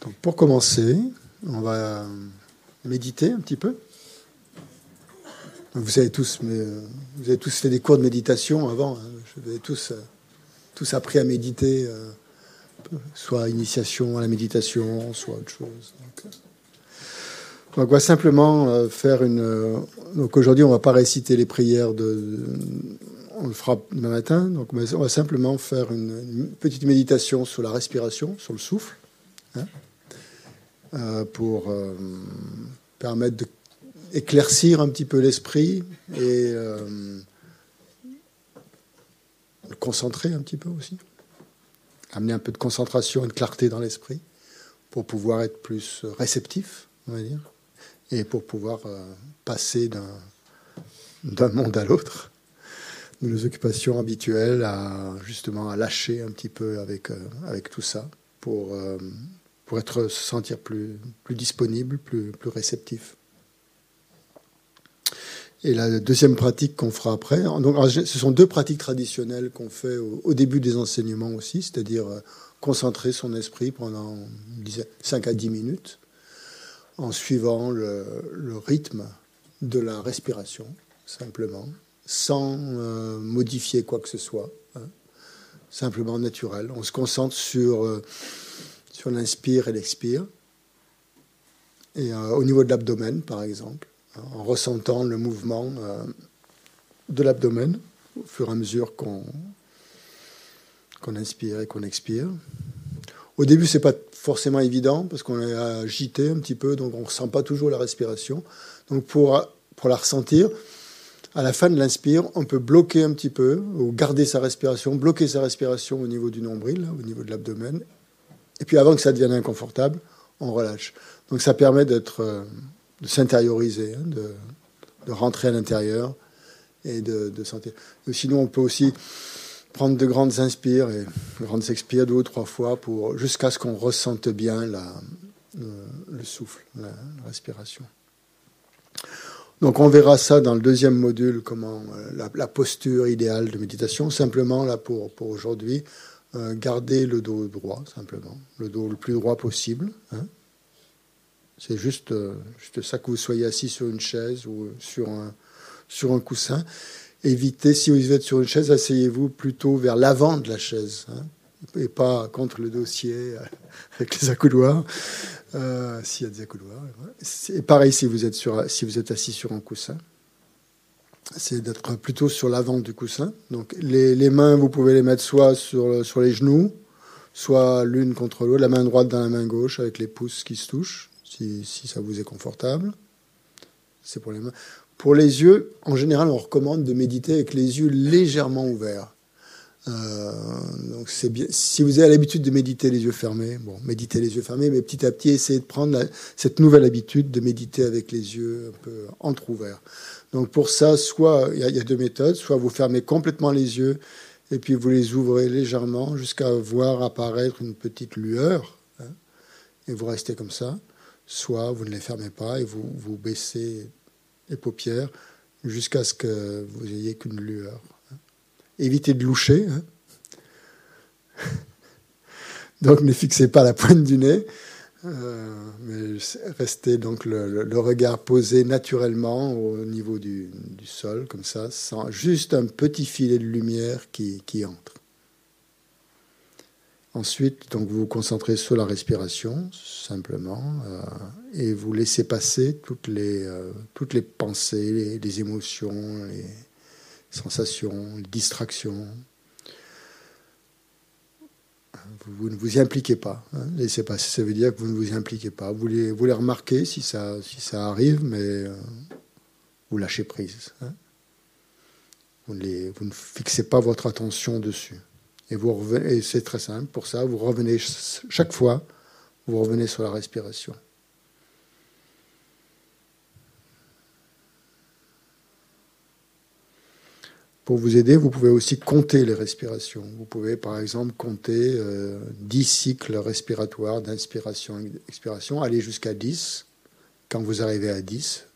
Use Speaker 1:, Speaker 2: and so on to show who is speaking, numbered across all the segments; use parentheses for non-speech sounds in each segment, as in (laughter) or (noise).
Speaker 1: Donc pour commencer, on va méditer un petit peu. Vous avez tous, mais, vous avez tous fait des cours de méditation avant. Hein. Vous avez tous, tous appris à méditer, euh, soit initiation à la méditation, soit autre chose. Donc, on va simplement euh, faire une. Euh, donc aujourd'hui, on va pas réciter les prières de. On le fera demain matin. Donc on va simplement faire une, petite méditation sur la respiration, sur le souffle, hein, euh, pour permettre d'éclaircir un petit peu l'esprit et le concentrer un petit peu aussi, amener un peu de concentration et de clarté dans l'esprit pour pouvoir être plus réceptif, on va dire et pour pouvoir euh, passer d'un monde à l'autre, de nos occupations habituelles, à justement à lâcher un petit peu avec, euh, avec tout ça, pour, euh, pour être, se sentir plus, plus disponible, plus, plus réceptif. Et la deuxième pratique qu'on fera après, ce sont deux pratiques traditionnelles qu'on fait au, début des enseignements aussi, c'est-à-dire concentrer son esprit pendant 5 à 10 minutes en suivant le, rythme de la respiration, simplement, sans euh, modifier quoi que ce soit, hein. simplement naturel. On se concentre sur, euh, sur l'inspire et l'expire, et euh, au niveau de l'abdomen, par exemple, en ressentant le mouvement de l'abdomen au fur et à mesure qu'on qu'on inspire et qu'on expire. Au début, c'est pas forcément évident parce qu'on est agité un petit peu, donc on ne ressent pas toujours la respiration. Donc pour, pour la ressentir, à la fin de l'inspire, on peut bloquer un petit peu ou garder sa respiration, bloquer sa respiration au niveau du nombril, au niveau de l'abdomen. Et puis avant que ça devienne inconfortable, on relâche. Donc ça permet d'être, euh, de s'intérioriser, hein, de, de, rentrer à l'intérieur et de, sentir. sinon, on peut aussi prendre de grandes inspires et de grandes expires deux ou trois fois pour jusqu'à ce qu'on ressente bien la, le, souffle, la, respiration. Donc on verra ça dans le deuxième module, comment euh, la, posture idéale de méditation. Simplement là pour, pour aujourd'hui, euh, garder le dos droit, simplement, le dos le plus droit possible. Hein. C'est juste, euh, juste ça que vous soyez assis sur une chaise ou sur un, sur un coussin évitez, si vous êtes sur une chaise, asseyez-vous plutôt vers l'avant de la chaise, hein, et pas contre le dossier euh, avec les accoudoirs, euh, s'il y a des accoudoirs. C'est pareil si vous, êtes sur, si vous êtes assis sur un coussin. C'est d'être plutôt sur l'avant du coussin. Donc les, mains, vous pouvez les mettre soit sur, sur les genoux, soit l'une contre l'autre, la main droite dans la main gauche avec les pouces qui se touchent, si, si ça vous est confortable. C'est pour les mains. Pour les yeux, en général, on recommande de méditer avec les yeux légèrement ouverts. Euh, donc c'est bien. Si vous avez l'habitude de méditer les yeux fermés, bon, méditez les yeux fermés, mais petit à petit, essayez de prendre cette nouvelle habitude de méditer avec les yeux un peu entrouverts. Donc pour ça, soit il y, a deux méthodes, soit vous fermez complètement les yeux et puis vous les ouvrez légèrement jusqu'à voir apparaître une petite lueur, hein, et vous restez comme ça. Soit vous ne les fermez pas et vous vous baissez les paupières jusqu'à ce que vous ayez qu'une lueur. Évitez de loucher. Hein. (laughs) donc ne fixez pas la pointe du nez, euh, mais restez donc le, regard posé naturellement au niveau du, sol, comme ça, sans juste un petit filet de lumière qui, qui entre. Ensuite, donc vous vous concentrez sur la respiration simplement euh, et vous laissez passer toutes les, euh, toutes les pensées, les, émotions, les sensations, les distractions. Vous, ne vous y impliquez pas. Hein, laissez passer, ça veut dire que vous ne vous y impliquez pas. Vous les, vous les remarquez si ça, si ça arrive, mais euh, vous lâchez prise. Hein. Vous, les, vous ne fixez pas votre attention dessus. Et, et c'est très simple. Pour ça, vous revenez chaque fois, vous revenez sur la respiration. Pour vous aider, vous pouvez aussi compter les respirations. Vous pouvez par exemple compter euh, 10 cycles respiratoires d'inspiration et d'expiration, aller jusqu'à 10. Quand vous arrivez à 10,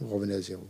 Speaker 1: vous revenez à zéro.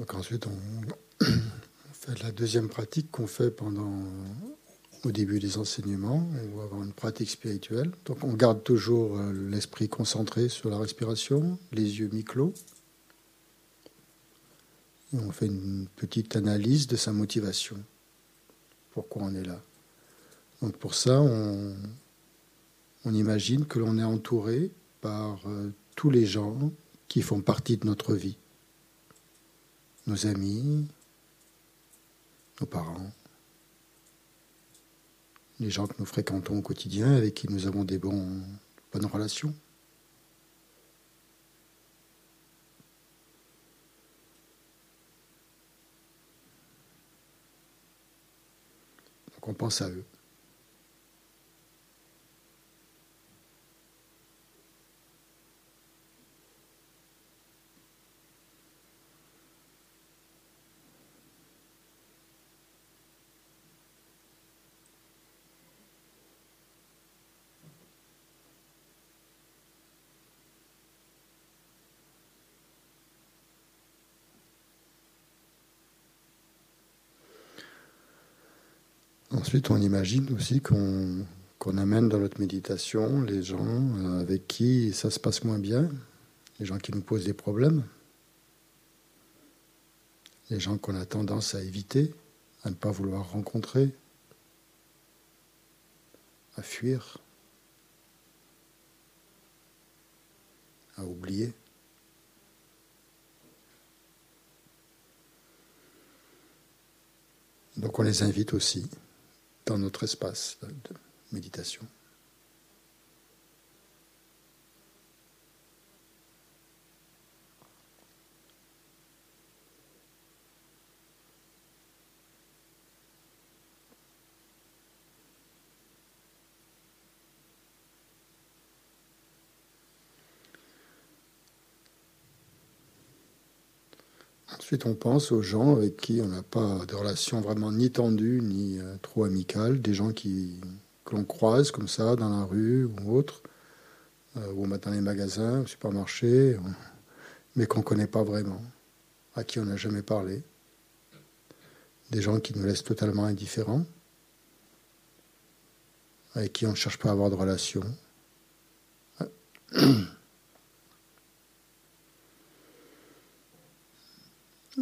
Speaker 1: Donc ensuite, on, fait la deuxième pratique qu'on fait pendant au début des enseignements, on va avoir une pratique spirituelle. Donc on garde toujours euh, l'esprit concentré sur la respiration, les yeux mi-clos. Et on fait une petite analyse de sa motivation. Pourquoi on est là Donc pour ça, on, on imagine que l'on est entouré par euh, tous les gens qui font partie de notre vie. Nos amis, nos parents, les gens que nous fréquentons au quotidien, avec qui nous avons des bonnes relations. Donc on pense à eux. Ensuite, on imagine aussi qu'on amène dans notre méditation les gens euh, avec qui ça se passe moins bien, les gens qui nous posent des problèmes, les gens qu'on a tendance à éviter, à ne pas vouloir rencontrer, à fuir, à oublier. Donc on les invite aussi dans notre espace de méditation. Ensuite, on pense aux gens avec qui on n'a pas de relation vraiment ni tendue ni euh, trop amicale, des gens que l'on croise comme ça dans la rue ou autre, euh, ou dans les magasins, au supermarché, mais qu'on ne connaît pas vraiment, à qui on n'a jamais parlé. Des gens qui nous laissent totalement indifférents, avec qui on ne cherche pas à avoir de relation. (clears throat)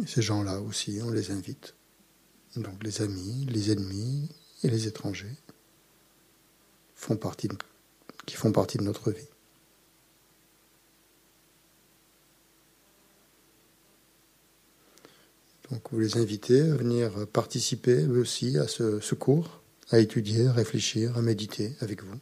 Speaker 1: ces gens-là aussi, on les invite. Donc les amis, les ennemis et les étrangers font partie qui font partie de notre vie. Donc vous les invitez à venir participer eux aussi à ce cours, à étudier, à réfléchir, à méditer avec vous.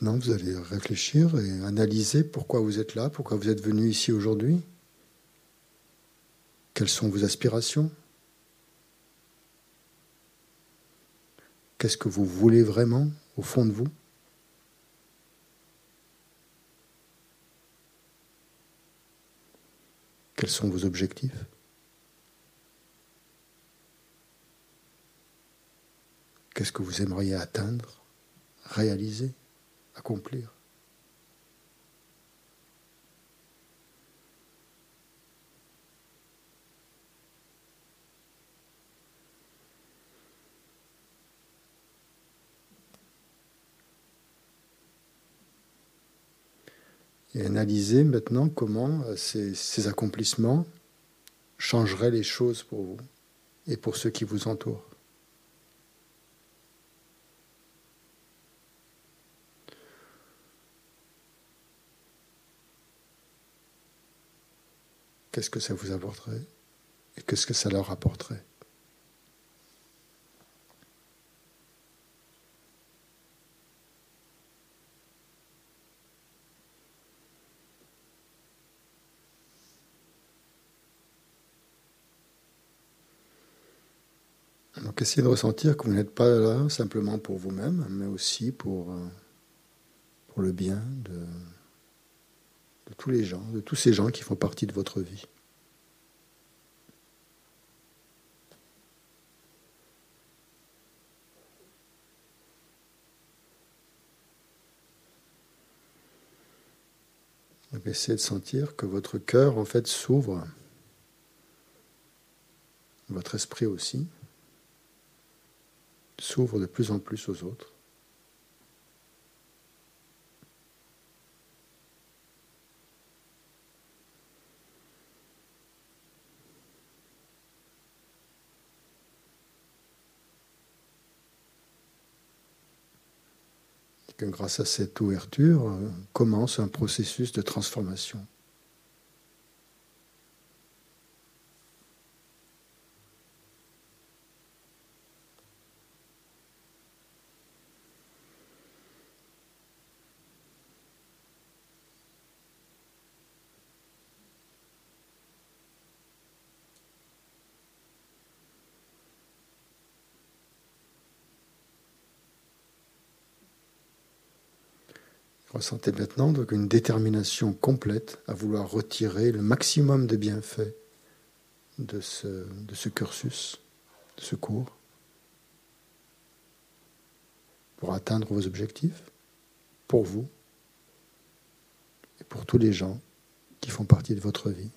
Speaker 1: Maintenant, vous allez réfléchir et analyser pourquoi vous êtes là, pourquoi vous êtes venu ici aujourd'hui. Quelles sont vos aspirations? Qu'est-ce que vous voulez vraiment au fond de vous? Quels sont vos objectifs? Qu'est-ce que vous aimeriez atteindre, réaliser? Accomplir. Et analyser maintenant comment euh, ces, ces accomplissements changeraient les choses pour vous et pour ceux qui vous entourent. Qu'est-ce que ça vous apporterait et qu'est-ce que ça leur apporterait? Donc essayez de ressentir que vous n'êtes pas là simplement pour vous-même, mais aussi pour, euh, pour le bien de, de tous les gens, de tous ces gens qui font partie de votre vie. essayez de sentir que votre cœur, en fait, s'ouvre, votre esprit aussi, s'ouvre de plus en plus aux autres. Grâce à cette ouverture euh, commence un processus de transformation. Ressentez maintenant donc une détermination complète à vouloir retirer le maximum de bienfaits de ce, de ce cursus, de ce cours, pour atteindre vos objectifs, pour vous et pour tous les gens qui font partie de votre vie.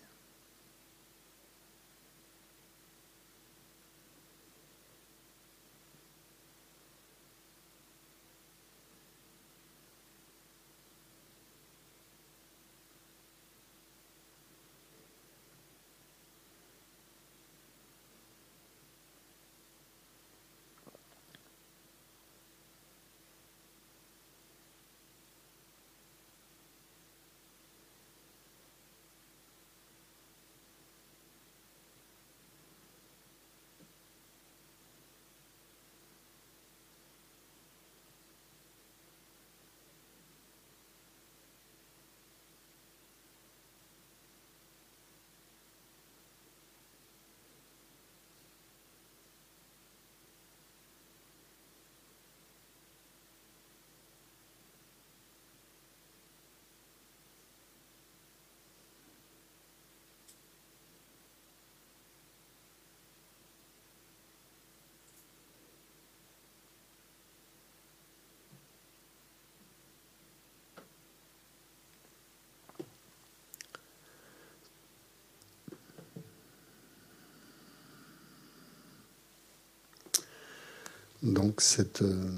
Speaker 1: Donc euh,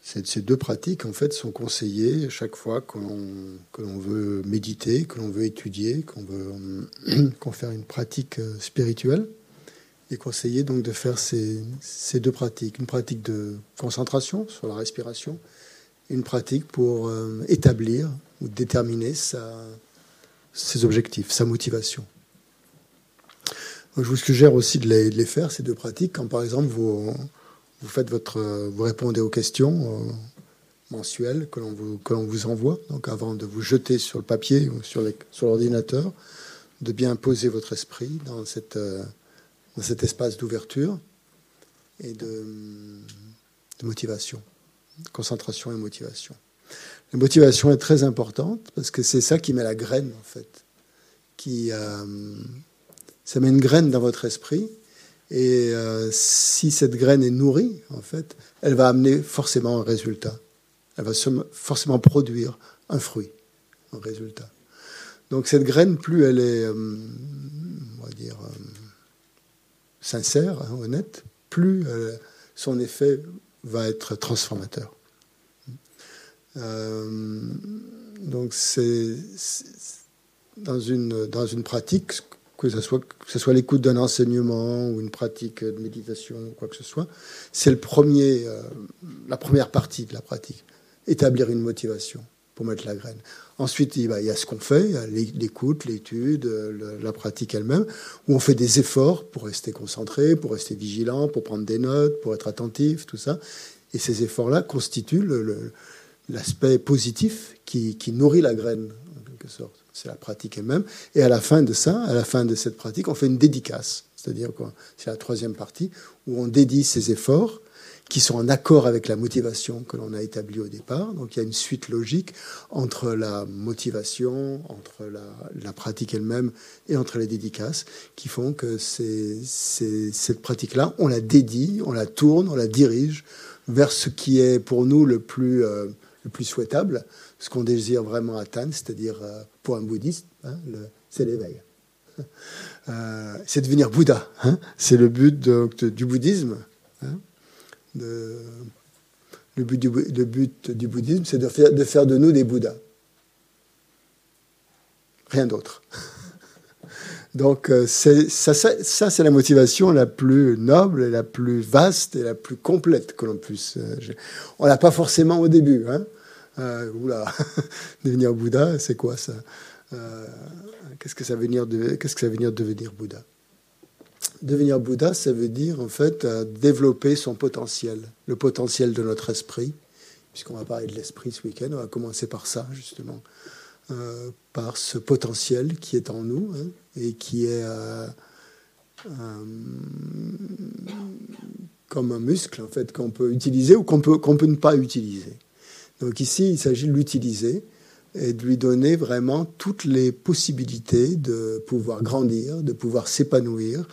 Speaker 1: ces deux pratiques en fait sont conseillées chaque fois que l'on veut méditer, que l'on veut étudier, qu'on veut (clears throat) qu'on faire une pratique euh, spirituelle. Il est conseillé donc de faire ces, deux pratiques, une pratique de concentration sur la respiration, une pratique pour euh, établir ou déterminer ses objectifs, sa motivation. je vous suggère aussi de les, faire, ces deux pratiques, quand par exemple vous, vous faites votre, vous répondez aux questions euh, mensuelles que l'on vous, que l'on vous envoie. Donc avant de vous jeter sur le papier ou sur, l'ordinateur, de bien poser votre esprit dans, cette, euh, dans cet espace d'ouverture et de, motivation, concentration et motivation. La motivation est très importante parce que c'est ça qui met la graine en fait, qui euh, ça met une graine dans votre esprit et euh, si cette graine est nourrie, en fait, elle va amener forcément un résultat. Elle va forcément produire un fruit, un résultat. Donc cette graine, plus elle est, euh, on va dire, euh, sincère, hein, honnête, plus son effet va être transformateur. donc c'est dans une, dans une pratique, que ce soit, l'écoute d'un enseignement ou une pratique de méditation ou quoi que ce soit, c'est le premier, euh, la première partie de la pratique. Établir une motivation pour mettre la graine. Ensuite, il y a ce qu'on fait, l'écoute, l'étude, la pratique elle-même, où on fait des efforts pour rester concentré, pour rester vigilant, pour prendre des notes, pour être attentif, tout ça. Et ces efforts-là constituent l'aspect positif qui nourrit la graine, en quelque sorte c'est la pratique elle-même. Et à la fin de ça, à la fin de cette pratique, on fait une dédicace. C'est-à-dire que c'est la troisième partie où on dédie ses efforts qui sont en accord avec la motivation que l'on a établie au départ. Donc il y a une suite logique entre la motivation, entre la, pratique elle-même et entre les dédicaces qui font que cette pratique-là, on la dédie, on la tourne, on la dirige vers ce qui est pour nous le plus, euh, le plus souhaitable, ce qu'on désire vraiment atteindre, c'est-à-dire euh, pour un bouddhiste, hein, c'est l'éveil. (laughs) Euh, c'est devenir Bouddha. Hein. c'est le but du bouddhisme. Hein. le, but du, bouddhisme, c'est de faire, de nous des Bouddhas. Rien d'autre. (laughs) Donc euh, ça, c'est la motivation la plus noble, la plus vaste et la plus complète que l'on puisse. On l'a pas forcément au début. Oula, (laughs) devenir Bouddha, c'est quoi ça Qu'est-ce que ça veut dire, qu'est-ce que ça veut dire devenir Bouddha? Devenir Bouddha, ça veut dire en fait euh, développer son potentiel, le potentiel de notre esprit, puisqu'on va parler de l'esprit ce week-end, on va commencer par ça justement, euh, par ce potentiel qui est en nous hein, et qui est euh, comme un muscle en fait qu'on peut utiliser ou qu'on peut, qu'on peut ne pas utiliser. Donc ici, il s'agit de l'utiliser et de lui donner vraiment toutes les possibilités de pouvoir grandir, de pouvoir s'épanouir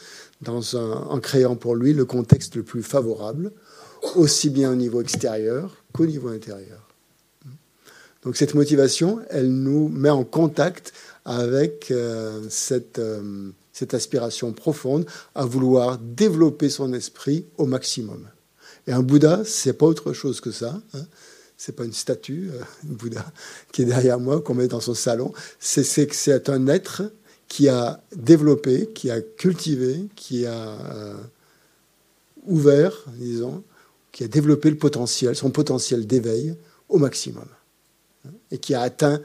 Speaker 1: en créant pour lui le contexte le plus favorable, aussi bien au niveau extérieur qu'au niveau intérieur. Donc cette motivation, elle nous met en contact avec euh, cette, euh, cette aspiration profonde à vouloir développer son esprit au maximum. Et un Bouddha, c'est pas autre chose que ça. Hein c'est pas une statue, euh, Bouddha, qui est derrière moi, qu'on met dans son salon. C'est un être qui a développé, qui a cultivé, qui a euh, ouvert, disons, qui a développé le potentiel, son potentiel d'éveil au maximum, et qui a atteint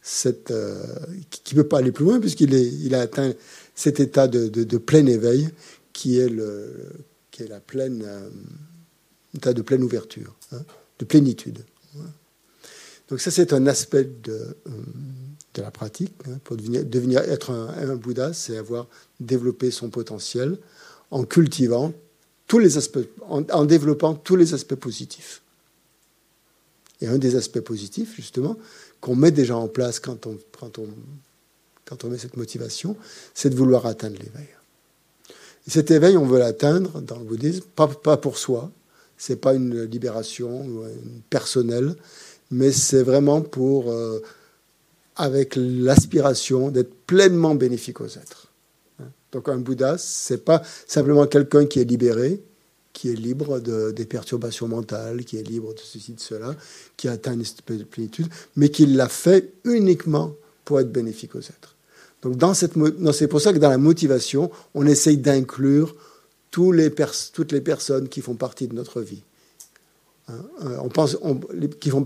Speaker 1: cette, euh, qui ne peut pas aller plus loin puisqu'il il a atteint cet état de, de, plein éveil qui est le, la pleine état de pleine ouverture. Hein de plénitude. Donc ça, c'est un aspect de, euh, la pratique. Hein, pour devenir, être un, Bouddha, c'est avoir développé son potentiel en cultivant tous les aspects, en, développant tous les aspects positifs. Et un des aspects positifs, justement, qu'on met déjà en place quand on, met cette motivation, c'est de vouloir atteindre l'éveil. Et cet éveil, on veut l'atteindre dans le bouddhisme, pas pour soi, c'est pas une libération personnelle, mais c'est vraiment pour, euh, avec l'aspiration d'être pleinement bénéfique aux êtres. Donc un Bouddha, c'est pas simplement quelqu'un qui est libéré, qui est libre de, des perturbations mentales, qui est libre de ceci, de cela, qui a atteint une espèce de plénitude, mais qui l'a fait uniquement pour être bénéfique aux êtres. Donc dans cette, c'est pour ça que dans la motivation, on essaye d'inclure toutes les personnes qui font partie de notre vie. Hein, euh, on pense,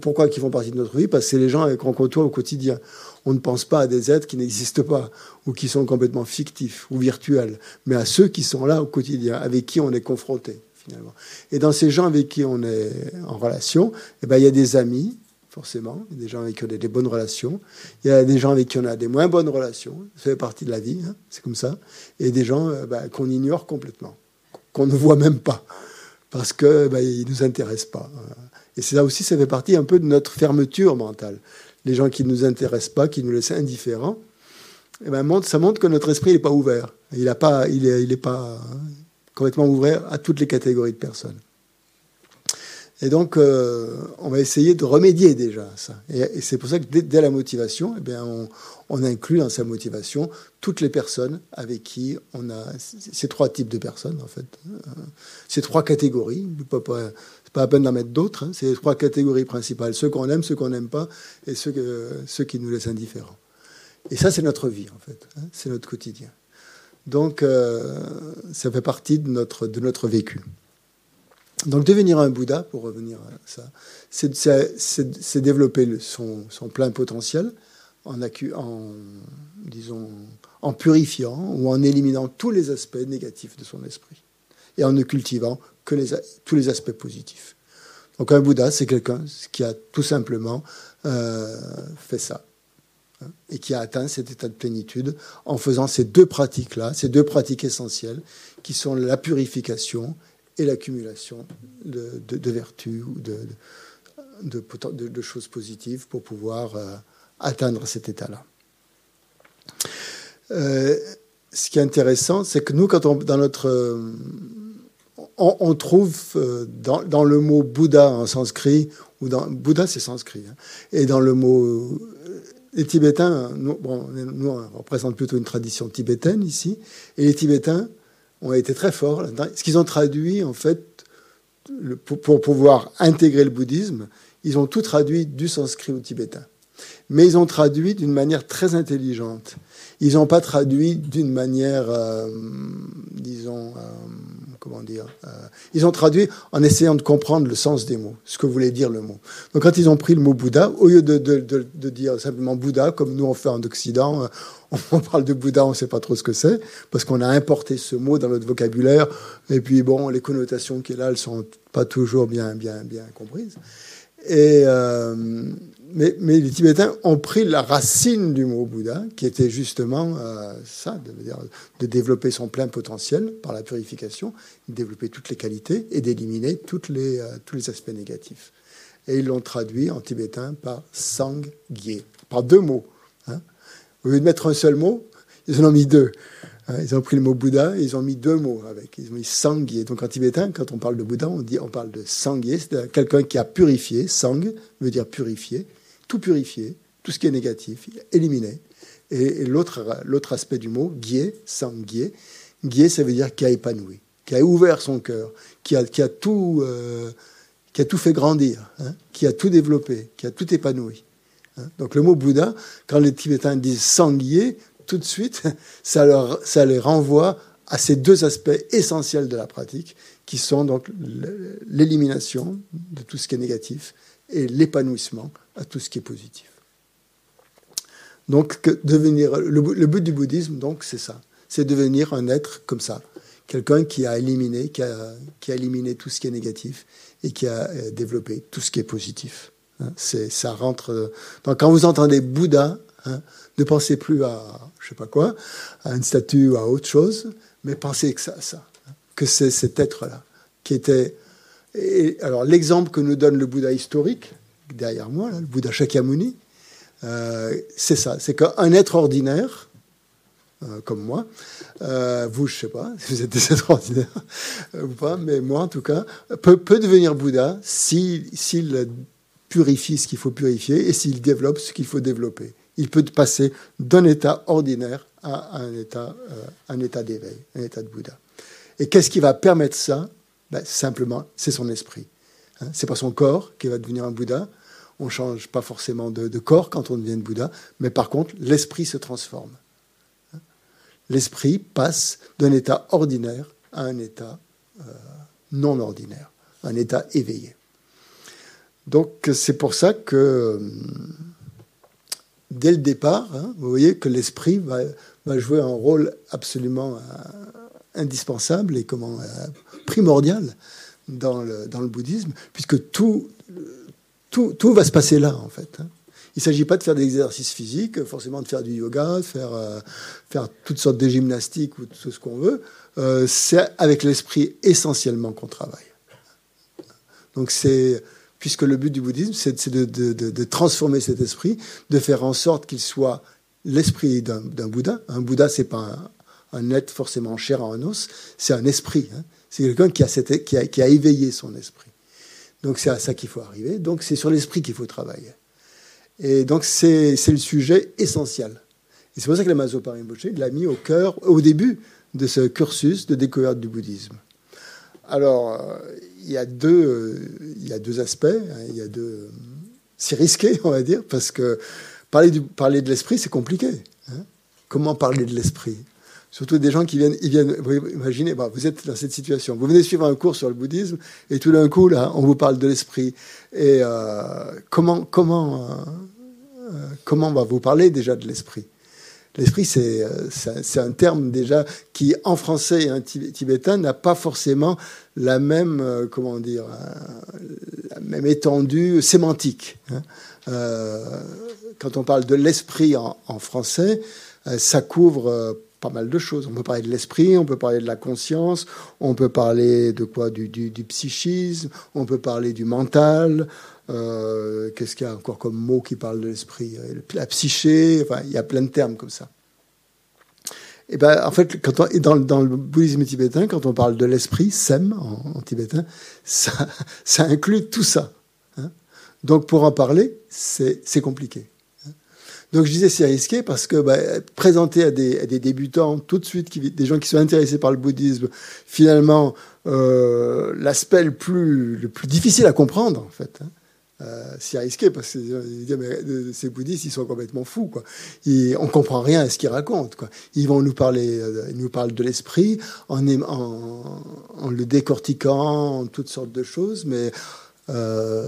Speaker 1: pourquoi qui font partie de notre vie? Parce que c'est les gens qu'on côtoie au quotidien. On ne pense pas à des êtres qui n'existent pas ou qui sont complètement fictifs ou virtuels, mais à ceux qui sont là au quotidien, avec qui on est confronté finalement. Et dans ces gens avec qui on est en relation, eh ben, il y a des amis, forcément, des gens avec qui on a des bonnes relations, il y a des gens avec qui on a des moins bonnes relations, ça fait partie de la vie, hein, c'est comme ça, et des gens euh, ben, qu'on ignore complètement qu'on ne voit même pas, parce qu'ils ben, ne nous intéressent pas. Et ça aussi, ça fait partie un peu de notre fermeture mentale. Les gens qui ne nous intéressent pas, qui nous laissent indifférents, eh ben, ça montre que notre esprit n'est pas ouvert. Il n'est pas, pas hein, complètement ouvert à toutes les catégories de personnes. Et donc, euh, on va essayer de remédier déjà à ça. Et, c'est pour ça que dès, la motivation, eh bien, on, inclut dans sa motivation toutes les personnes avec qui on a ces trois types de personnes, en fait. Ces trois catégories. Ce pas, pas la peine d'en mettre d'autres. Hein. C'est les trois catégories principales. Ceux qu'on aime, ceux qu'on n'aime pas, et ceux, ceux qui nous laissent indifférents. Et ça, c'est notre vie, en fait. Hein. C'est notre quotidien. Donc, euh, ça fait partie de notre, de notre vécu. Donc devenir un Bouddha, pour revenir à ça, c'est développer son, plein potentiel en, disons, en purifiant ou en éliminant tous les aspects négatifs de son esprit et en ne cultivant que les, tous les aspects positifs. Donc un Bouddha, c'est quelqu'un qui a tout simplement euh, fait ça. hein, et qui a atteint cet état de plénitude en faisant ces deux pratiques-là, ces deux pratiques essentielles, qui sont la purification et l'accumulation de, vertus ou de, choses positives pour pouvoir euh, atteindre cet état-là. Euh, ce qui est intéressant, c'est que nous, quand on, dans notre, euh, on, trouve dans, le mot Bouddha en sanskrit, ou dans Bouddha c'est sanskrit, hein, et dans le mot les Tibétains, nous, bon, nous, on représente plutôt une tradition tibétaine ici, et les Tibétains ont été très forts. Ce qu'ils ont traduit, en fait, pour, pouvoir intégrer le bouddhisme, ils ont tout traduit du sanskrit au tibétain. Mais ils ont traduit d'une manière très intelligente. Ils n'ont pas traduit d'une manière, euh, disons, euh, comment dire, euh, ils ont traduit en essayant de comprendre le sens des mots, ce que voulait dire le mot. Donc quand ils ont pris le mot Bouddha, au lieu de, de, dire simplement Bouddha, comme nous on fait en Occident, (laughs) on parle de Bouddha, on ne sait pas trop ce que c'est, parce qu'on a importé ce mot dans notre vocabulaire, et puis bon, les connotations qu'il a, elles sont pas toujours bien, bien, bien comprises. Et mais, les Tibétains ont pris la racine du mot Bouddha, qui était justement euh, ça, de, développer son plein potentiel par la purification, de développer toutes les qualités et d'éliminer euh, tous les aspects négatifs. Et ils l'ont traduit en tibétain par Sangye, par deux mots. Hein. Au lieu de mettre un seul mot, ils en ont mis deux. Hein. Ils ont pris le mot Bouddha et ils ont mis deux mots avec. Ils ont mis Sangye. Donc en tibétain, quand on parle de Bouddha, on, dit, on parle de Sangye, c'est quelqu'un qui a purifié. Sang veut dire purifier tout purifier, tout ce qui est négatif, éliminer. Et, l'autre, l'autre aspect du mot, guier, sans guier, guier, ça veut dire qui a épanoui, qui a ouvert son cœur, qui a, qui a, tout, euh, qui a tout fait grandir, hein, qui a tout développé, qui a tout épanoui. Hein. Donc le mot Bouddha, quand les Tibétains disent sanguier, tout de suite, (laughs) ça, leur, ça les renvoie à ces deux aspects essentiels de la pratique, qui sont donc l'élimination de tout ce qui est négatif et l'épanouissement à tout ce qui est positif. Donc, devenir, le, but du bouddhisme, donc, c'est ça. C'est devenir un être comme ça. Quelqu'un qui a éliminé, qui a, qui a, éliminé tout ce qui est négatif et qui a euh, développé tout ce qui est positif. Hein, c'est, ça rentre. Donc, quand vous entendez Bouddha, hein, ne pensez plus à, je sais pas quoi, à une statue ou à autre chose, mais pensez que ça, ça que c'est cet être-là qui était. Et alors, l'exemple que nous donne le Bouddha historique, derrière moi, le Bouddha Shakyamuni, euh, c'est ça, c'est qu'un être ordinaire, euh, comme moi, euh, vous, je sais pas, si (laughs) vous êtes des êtres ordinaires ou pas, mais moi en tout cas, peut, devenir Bouddha s'il purifie ce qu'il faut purifier et s'il développe ce qu'il faut développer. Il peut passer d'un état ordinaire à un état, un état d'éveil, un état de Bouddha. Et qu'est-ce qui va permettre ça ben, Simplement, c'est son esprit. Hein, c'est pas son corps qui va devenir un Bouddha, on ne change pas forcément de, corps quand on devient Bouddha, mais par contre, l'esprit se transforme. L'esprit passe d'un état ordinaire à un état euh, non ordinaire, un état éveillé. Donc c'est pour ça que euh, dès le départ, hein, vous voyez que l'esprit va, jouer un rôle absolument euh, indispensable et comment primordial dans le, bouddhisme, puisque tout, tout, va se passer là, en fait. Hein. Il ne s'agit pas de faire des exercices physiques, forcément de faire du yoga, de faire, euh, faire toutes sortes de gymnastiques ou tout ce qu'on veut. Euh, c'est avec l'esprit essentiellement qu'on travaille. Donc c'est, puisque le but du bouddhisme, c'est de, transformer cet esprit, de faire en sorte qu'il soit l'esprit d'un Bouddha. Un Bouddha, c'est pas un, être forcément cher en os, c'est un esprit. Hein. C'est quelqu'un qui a, éveillé son esprit. Donc c'est à ça qu'il faut arriver. Donc c'est sur l'esprit qu'il faut travailler. Et donc c'est le sujet essentiel. Et c'est pour ça que la Mazo Rinpoche l'a mis au cœur, au début de ce cursus de découverte du bouddhisme. Alors, euh, il y a deux, euh, il y a deux aspects. Hein, il y a deux, c'est risqué, on va dire, parce que parler de l'esprit, c'est compliqué. Hein. Comment parler de l'esprit? Surtout des gens qui viennent, vous imaginez, bah, vous êtes dans cette situation. Vous venez suivre un cours sur le bouddhisme et tout d'un coup, là, on vous parle de l'esprit. Et euh, comment, comment, euh, euh, comment on va vous parler déjà de l'esprit? L'esprit, c'est un terme déjà qui, en français et en tibétain, n'a pas forcément la même, comment dire, même étendue sémantique. Hein. quand on parle de l'esprit en, français, ça couvre pas mal de choses. On peut parler de l'esprit, on peut parler de la conscience, on peut parler de quoi du, psychisme, on peut parler du mental. Euh, qu'est-ce qu'il y a encore comme mot qui parle de l'esprit La psyché, enfin, il y a plein de termes comme ça. Et ben, en fait, quand on, dans, dans, le bouddhisme tibétain, quand on parle de l'esprit, sem en, tibétain, ça, (laughs) ça, inclut tout ça. Hein. Donc pour en parler, c'est compliqué. Donc je disais c'est risqué parce que bah, présenter à des, débutants tout de suite, des gens qui sont intéressés par le bouddhisme, finalement euh, l'aspect le plus, le plus difficile à comprendre en fait. Hein. Euh, c'est risqué parce que euh, ces bouddhistes ils sont complètement fous quoi. Ils, on comprend rien à ce qu'ils racontent quoi. Ils vont nous parler, ils nous parlent de l'esprit en, en, en, le décortiquant, en toutes sortes de choses, mais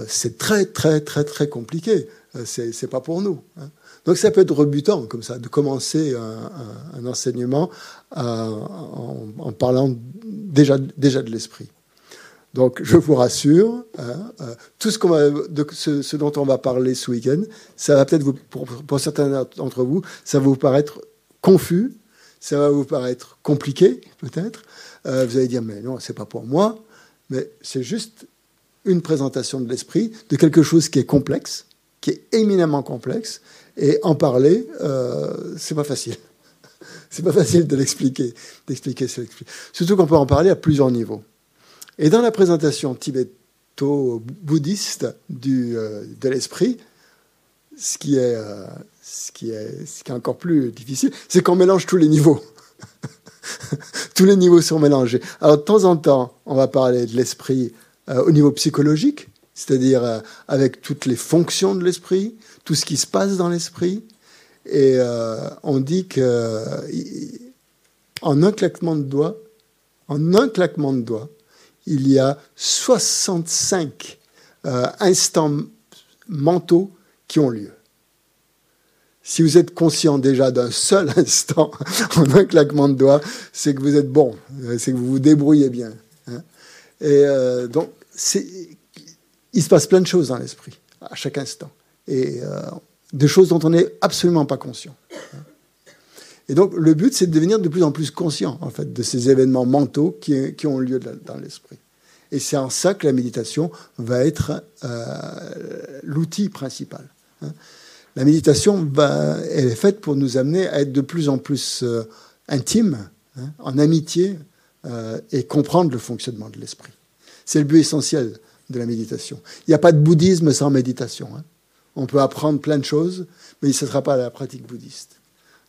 Speaker 1: c'est très très très très compliqué. c'est pas pour nous. Hein. Donc ça peut être rebutant comme ça, de commencer un, enseignement euh, en, parlant déjà, déjà de l'esprit. Donc je vous rassure, hein, euh, tout ce, va, ce, dont on va parler ce week-end, ça va peut-être vous, pour, certains d'entre vous, ça va vous paraître confus, ça va vous paraître compliqué peut-être. Euh, vous allez dire mais non, c'est pas pour moi, mais c'est juste une présentation de l'esprit de quelque chose qui est complexe, qui est éminemment complexe et en parler, euh, c'est pas facile. (laughs) c'est pas facile de l'expliquer, d'expliquer Surtout qu'on peut en parler à plusieurs niveaux. Et dans la présentation tibéto-bouddhiste euh, de l'esprit, ce qui est, euh, ce ce qui est encore plus difficile, c'est qu'on mélange tous les niveaux. (laughs) tous les niveaux sont mélangés. Alors de temps en temps, on va parler de l'esprit euh, au niveau psychologique, c'est-à-dire avec toutes les fonctions de l'esprit, tout ce qui se passe dans l'esprit. Et euh, on dit que en un claquement de doigts, en un claquement de doigts, il y a 65 euh, instants mentaux qui ont lieu. Si vous êtes conscient déjà d'un seul (laughs) instant (laughs) en un claquement de doigts, c'est que vous êtes bon, c'est que vous vous débrouillez bien. Hein. Et euh, donc, il se passe plein de choses dans l'esprit à chaque instant et euh, des choses dont on n'est absolument pas conscient. Et donc, le but, c'est de devenir de plus en plus conscient, en fait, de ces événements mentaux qui, qui ont lieu dans l'esprit. Et c'est en ça que la méditation va être euh, l'outil principal. Hein. La méditation, va, elle est faite pour nous amener à être de plus en plus euh, intimes, hein, en amitié, euh, et comprendre le fonctionnement de l'esprit. C'est le but essentiel de la méditation. Il n'y a pas de bouddhisme sans méditation. Hein. On peut apprendre plein de choses, mais ce ne sera pas la pratique bouddhiste.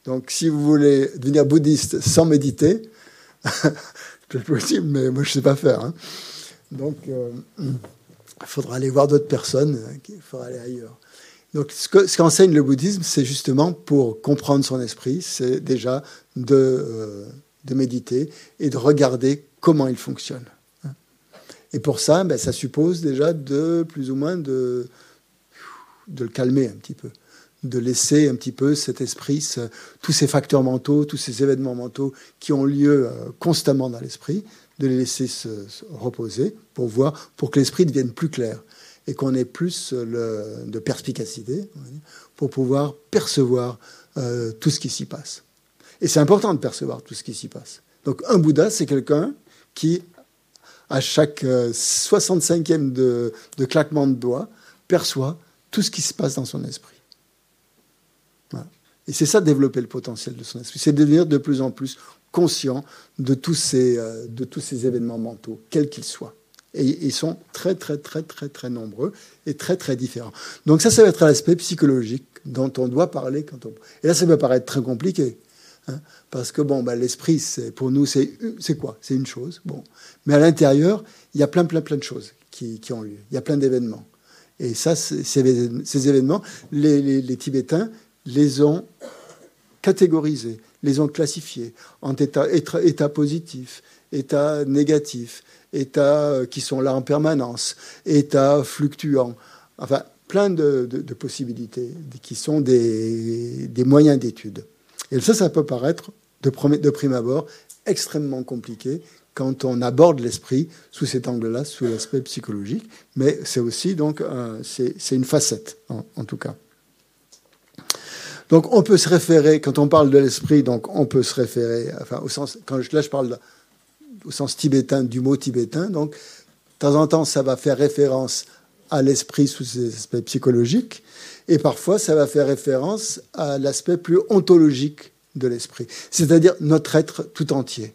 Speaker 1: Donc, si vous voulez devenir bouddhiste sans méditer, (laughs) c'est possible, mais moi, je ne sais pas faire. Hein. Donc, euh, il faudra aller voir d'autres personnes, hein, il faudra aller ailleurs. Donc, ce qu'enseigne le bouddhisme, c'est justement pour comprendre son esprit, c'est déjà de, euh, méditer et de regarder comment il fonctionne. Hein. Et pour ça, ben, ça suppose déjà de plus ou moins de, de le calmer un petit peu, de laisser un petit peu cet esprit, tous ces facteurs mentaux, tous ces événements mentaux qui ont lieu euh, constamment dans l'esprit, de les laisser se, reposer pour voir, pour que l'esprit devienne plus clair et qu'on ait plus de perspicacité pour pouvoir percevoir euh, tout ce qui s'y passe. Et c'est important de percevoir tout ce qui s'y passe. Donc un Bouddha, c'est quelqu'un qui, à chaque 65e euh, de, de claquement de doigts, perçoit tout ce qui se passe dans son esprit. Et c'est ça développer le potentiel de son esprit, c'est devenir de plus en plus conscient de tous ces, euh, de tous ces événements mentaux, quels qu'ils soient. Et ils sont très, très, très, très, très nombreux et très, très différents. Donc ça, ça va être l'aspect psychologique dont on doit parler quand on... Et là, ça peut paraître très compliqué. Hein, parce que bon, bah, l'esprit, c'est, pour nous, c'est, c'est quoi? C'est une chose. Bon. Mais à l'intérieur, il y a plein, plein, plein de choses qui, qui ont lieu. Il y a plein d'événements. Et ça, ces événements, les, Tibétains les ont catégorisés, les ont classifiés en états état positifs, états négatifs, états euh, qui sont là en permanence, états fluctuants, enfin plein de, possibilités qui sont des, moyens d'étude. Et ça, ça peut paraître de prime abord extrêmement compliqué quand on aborde l'esprit sous cet angle-là, sous l'aspect psychologique, mais c'est aussi donc c'est une facette en, tout cas. Donc on peut se référer quand on parle de l'esprit, donc on peut se référer, enfin au sens là je parle au sens tibétain du mot tibétain, donc de temps en temps ça va faire référence à l'esprit sous ses aspects psychologiques, et parfois ça va faire référence à l'aspect plus ontologique de l'esprit, c'est-à-dire notre être tout entier.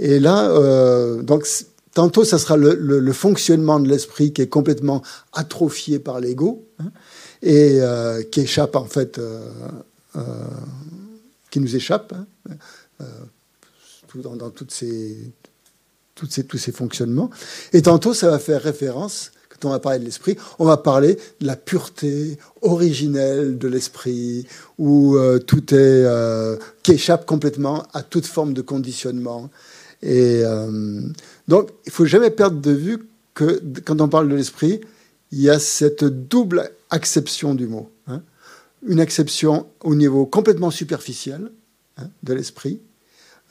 Speaker 1: Et là, euh, donc, tantôt, ça sera le, fonctionnement de l'esprit qui est complètement atrophié par l'ego hein, et euh, qui échappe, en fait, euh, qui nous échappe hein, dans, toutes ces, toutes ces, tous ces fonctionnements. Et tantôt, ça va faire référence quand on va parler de l'esprit, on va parler de la pureté originelle de l'esprit, où tout est qui échappe complètement à toute forme de conditionnement, et euh, donc, il faut jamais perdre de vue que quand on parle de l'esprit, il y a cette double acception du mot. Hein. Une acception au niveau complètement superficiel hein, de l'esprit,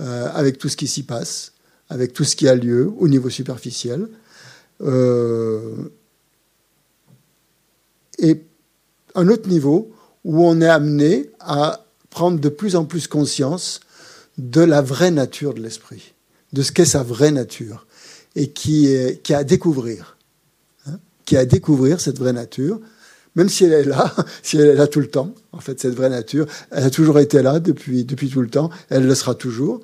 Speaker 1: euh, avec tout ce qui s'y passe, avec tout ce qui a lieu au niveau superficiel. Euh, et un autre niveau où on est amené à prendre de plus en plus conscience de la vraie nature de l'esprit de ce qu'est sa vraie nature et qui, est, qui a à découvrir. Hein, qui a à découvrir cette vraie nature, même si elle est là, (laughs) si elle est là tout le temps, en fait, cette vraie nature, elle a toujours été là depuis, depuis tout le temps, elle le sera toujours,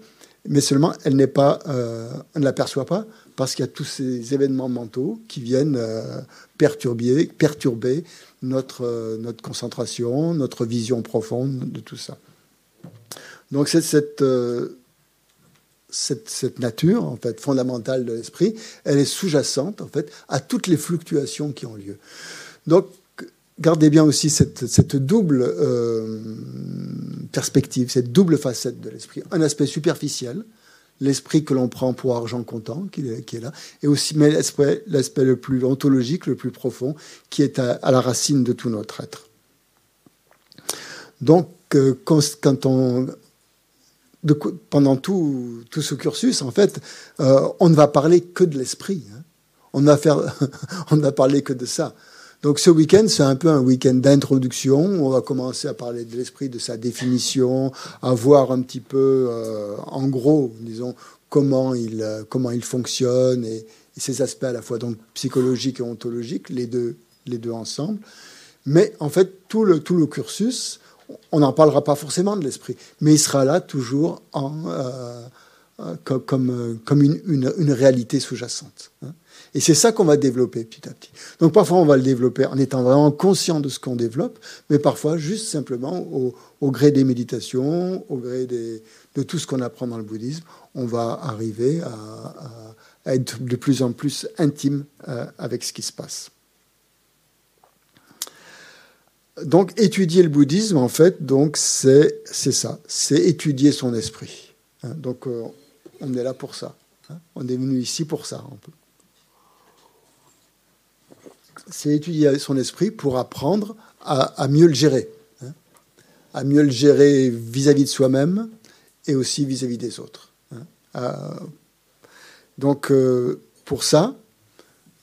Speaker 1: mais seulement elle n'est pas, euh, on ne l'aperçoit pas parce qu'il y a tous ces événements mentaux qui viennent euh, perturber, perturber notre, euh, notre concentration, notre vision profonde de tout ça. Donc c'est cette, cette, nature en fait fondamentale de l'esprit, elle est sous-jacente en fait à toutes les fluctuations qui ont lieu. Donc gardez bien aussi cette, double euh, perspective, cette double facette de l'esprit. Un aspect superficiel, l'esprit que l'on prend pour argent comptant, qui est, là, et aussi mais l'aspect le plus ontologique, le plus profond, qui est à, la racine de tout notre être. Donc, euh, quand on pendant tout, tout, ce cursus, en fait, euh, on ne va parler que de l'esprit. Hein. (laughs) On ne va parler que de ça. Donc ce week-end, c'est un peu un week-end d'introduction. On va commencer à parler de l'esprit, de sa définition, à voir un petit peu, euh, en gros, disons, comment il, euh, comment il fonctionne et, et, ses aspects à la fois donc psychologiques et ontologiques, les deux, les deux ensemble. Mais en fait, tout le, tout le cursus on n'en parlera pas forcément de l'esprit, mais il sera là toujours en, euh, euh, comme, euh, comme, une, réalité sous-jacente. Hein. Et c'est ça qu'on va développer petit à petit. Donc parfois on va le développer en étant vraiment conscient de ce qu'on développe, mais parfois juste simplement au, gré des méditations, au gré de tout ce qu'on apprend dans le bouddhisme, on va arriver à, être de plus en plus intime avec ce qui se passe. Donc étudier le bouddhisme, en fait, donc c'est ça, c'est étudier son esprit. Hein. donc euh, on est là pour ça. Hein. on est venu ici pour ça. C'est étudier son esprit pour apprendre à, mieux le gérer, hein. à mieux le gérer vis-à-vis de soi-même et aussi vis-à-vis des autres. donc euh, pour ça,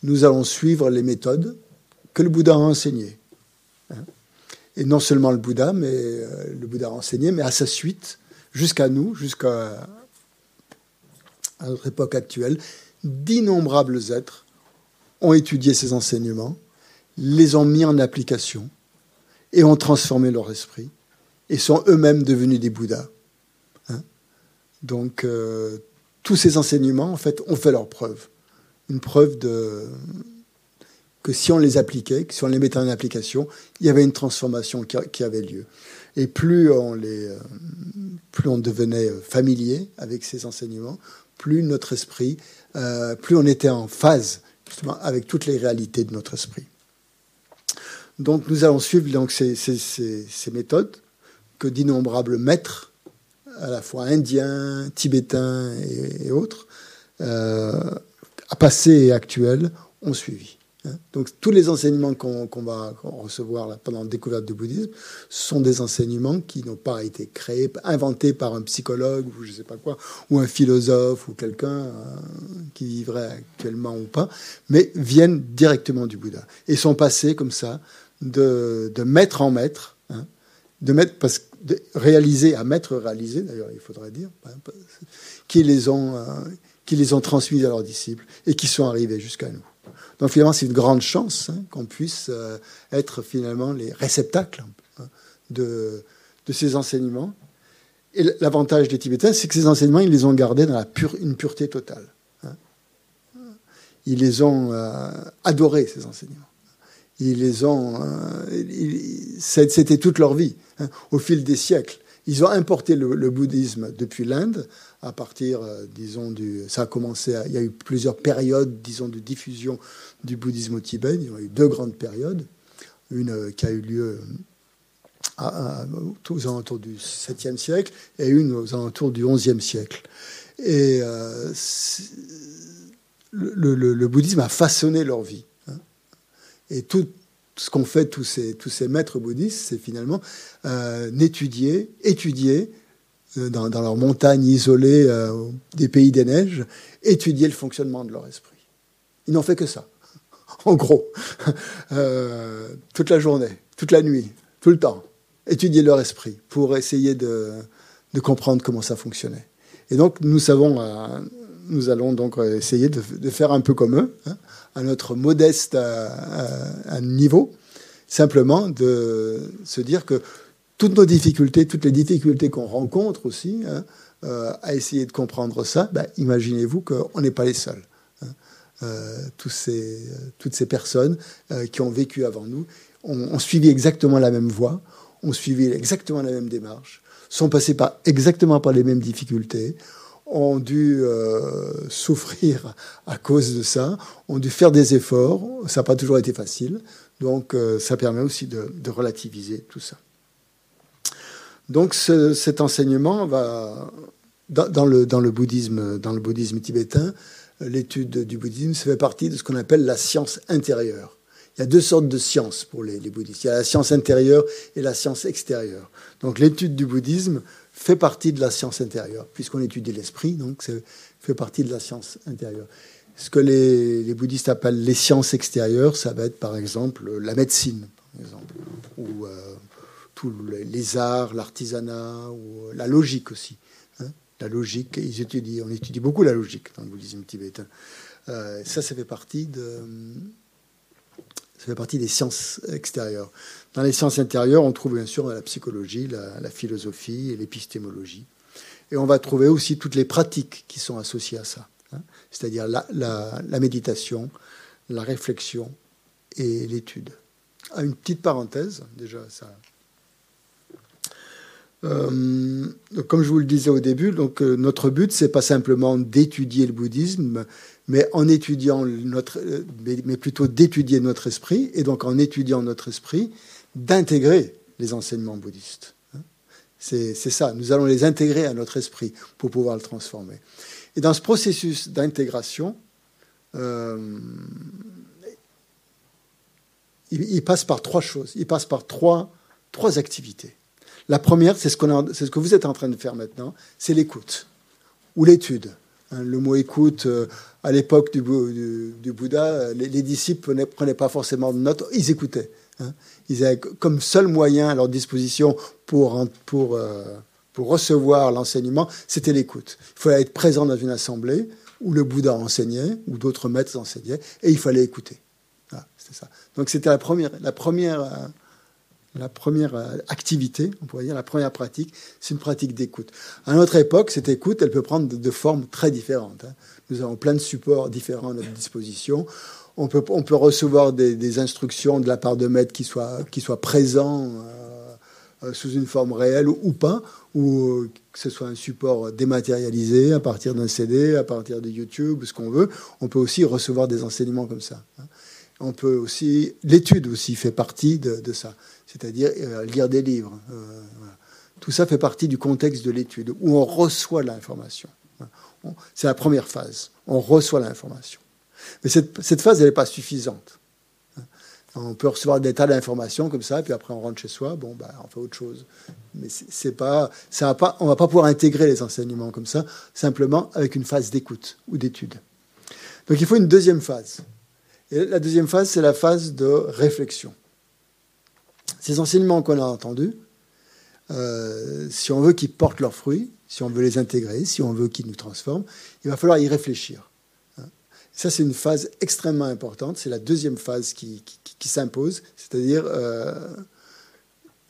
Speaker 1: nous allons suivre les méthodes que le Bouddha a enseignées et non seulement le Bouddha, mais euh, le Bouddha enseigné, mais à sa suite, jusqu'à nous, jusqu'à notre époque actuelle, d'innombrables êtres ont étudié ces enseignements, les ont mis en application et ont transformé leur esprit et sont eux-mêmes devenus des Bouddhas. Hein. Donc, euh, tous ces enseignements, en fait, ont fait leur preuve. Une preuve de, que si on les appliquait, que si on les mettait en application, il y avait une transformation qui, avait lieu. Et plus on, les, euh, plus on devenait familier avec ces enseignements, plus notre esprit, euh, plus on était en phase justement avec toutes les réalités de notre esprit. Donc nous allons suivre donc, ces, méthodes que d'innombrables maîtres, à la fois indiens, tibétains et, autres, euh, passés et actuels, ont suivi. Hein. Donc tous les enseignements qu'on va recevoir pendant la découverte du bouddhisme sont des enseignements qui n'ont pas été créés, inventés par un psychologue ou je sais pas quoi, ou un philosophe ou quelqu'un euh, qui vivrait actuellement ou pas, mais viennent directement du Bouddha et sont passés comme ça de, de maître en maître, hein, de maître parce que réalisés à maître réalisé d'ailleurs il faudrait dire, hein, qui les ont qui les ont transmis à leurs disciples et qui sont arrivés jusqu'à nous. Donc finalement, c'est une grande chance hein, qu'on puisse euh, être finalement les réceptacles hein, de, ces enseignements. Et l'avantage des Tibétains, c'est que ces enseignements, ils les ont gardés dans la pure, une pureté totale. Hein. Ils les ont euh, adorés, ces enseignements. Ils les ont. Euh, c'était toute leur vie, au fil des siècles. Ils ont importé le bouddhisme depuis l'Inde à partir, euh, disons, du. Ça a commencé, il y a eu plusieurs périodes, disons, de diffusion du bouddhisme au Tibet. Il y a eu deux grandes périodes. Une euh, qui a eu lieu à, aux alentours du 7e siècle et une aux alentours du 11e siècle. Et euh, le, bouddhisme a façonné leur vie. Hein. Et tout ce qu'ont fait tous ces, tous ces maîtres bouddhistes, c'est finalement euh, étudier, étudier euh, dans, leurs montagnes isolées euh, des pays des neiges, étudier le fonctionnement de leur esprit. Ils n'ont fait que ça, (laughs) en gros, euh, toute la journée, toute la nuit, tout le temps, étudier leur esprit pour essayer de, comprendre comment ça fonctionnait. Et donc nous savons, nous allons donc essayer de, faire un peu comme eux, hein, à notre modeste niveau, simplement de se dire que toutes nos difficultés, toutes les difficultés qu'on rencontre aussi, hein, euh, à essayer de comprendre ça, ben, imaginez-vous qu'on n'est pas les seuls. Hein. Euh, ces, toutes ces personnes euh, qui ont vécu avant nous ont, suivi exactement la même voie, ont suivi exactement la même démarche, sont passés par, exactement par les mêmes difficultés, ont dû souffrir à cause de ça, ont dû faire des efforts, ça n'a pas toujours été facile, donc ça permet aussi de relativiser tout ça. Donc cet enseignement va dans, le, bouddhisme, dans le bouddhisme tibétain, l'étude du bouddhisme ça fait partie de ce qu'on appelle la science intérieure. Il y a deux sortes de sciences pour les, bouddhistes. Il y a la science intérieure et la science extérieure. Donc l'étude du bouddhisme fait partie de la science intérieure, puisqu'on étudie l'esprit, donc ça fait partie de la science intérieure. Ce que les, bouddhistes appellent les sciences extérieures, ça va être par exemple la médecine, par exemple, ou euh, les arts, l'artisanat, ou la logique aussi. Hein. la logique, on étudie beaucoup la logique dans le bouddhisme tibétain. Euh, ça, ça fait partie de, ça fait partie des sciences extérieures. Dans les sciences intérieures, on trouve bien sûr la psychologie, la, philosophie et l'épistémologie. Et on va trouver aussi toutes les pratiques qui sont associées à ça, hein. c'est-à-dire la, méditation, la réflexion et l'étude. À une petite parenthèse, déjà, ça, euh, comme je vous le disais au début, donc euh, notre but c'est pas simplement d'étudier le bouddhisme, mais en étudiant notre, euh, mais, plutôt d'étudier notre esprit, et donc en étudiant notre esprit, d'intégrer les enseignements bouddhistes. C'est ça, nous allons les intégrer à notre esprit pour pouvoir le transformer. Et dans ce processus d'intégration, il, il, passe par trois choses, il passe par trois, trois activités. La première, c'est ce, que vous êtes en train de faire maintenant, c'est l'écoute ou l'étude. Hein, le mot écoute, euh, à l'époque du, Bouddha, les, disciples ne prenaient pas forcément de notes, ils écoutaient. Hein. Ils avaient comme seul moyen à leur disposition euh, pour recevoir l'enseignement, c'était l'écoute. Il fallait être présent dans une assemblée où le Bouddha enseignait, où d'autres maîtres enseignaient, et il fallait écouter. ça. Donc c'était la première, euh, la première euh, activité, on pourrait dire, la première pratique, c'est une pratique d'écoute. À notre époque, cette écoute, elle peut prendre de, formes très différentes. Hein. Nous avons plein de supports différents à notre disposition. On peut, recevoir des, instructions de la part de maîtres qui soient, présents euh, euh, sous une forme réelle ou, pas, ou que ce soit un support dématérialisé à partir d'un CD, à partir de YouTube, ce qu'on veut. On peut aussi recevoir des enseignements comme ça. Hein. On peut aussi, l'étude aussi fait partie de ça c'est-à-dire euh, lire des livres. Euh, Tout ça fait partie du contexte de l'étude, où on reçoit l'information. C'est la première phase. On reçoit l'information. Mais cette, phase, elle n'est pas suffisante. On peut recevoir des tas d'informations comme ça, puis après on rentre chez soi, bon, bah, on fait autre chose. Mais c'est pas, ça va pas, on va pas pouvoir intégrer les enseignements comme ça, simplement avec une phase d'écoute ou d'étude. Donc il faut une deuxième phase. Et la deuxième phase, c'est la phase de réflexion. Ces enseignements qu'on a entendus, euh, si on veut qu'ils portent leurs fruits, si on veut les intégrer, si on veut qu'ils nous transforment, il va falloir y réfléchir. Hein. Ça, c'est une phase extrêmement importante. C'est la deuxième phase qui, s'impose, c'est-à-dire euh,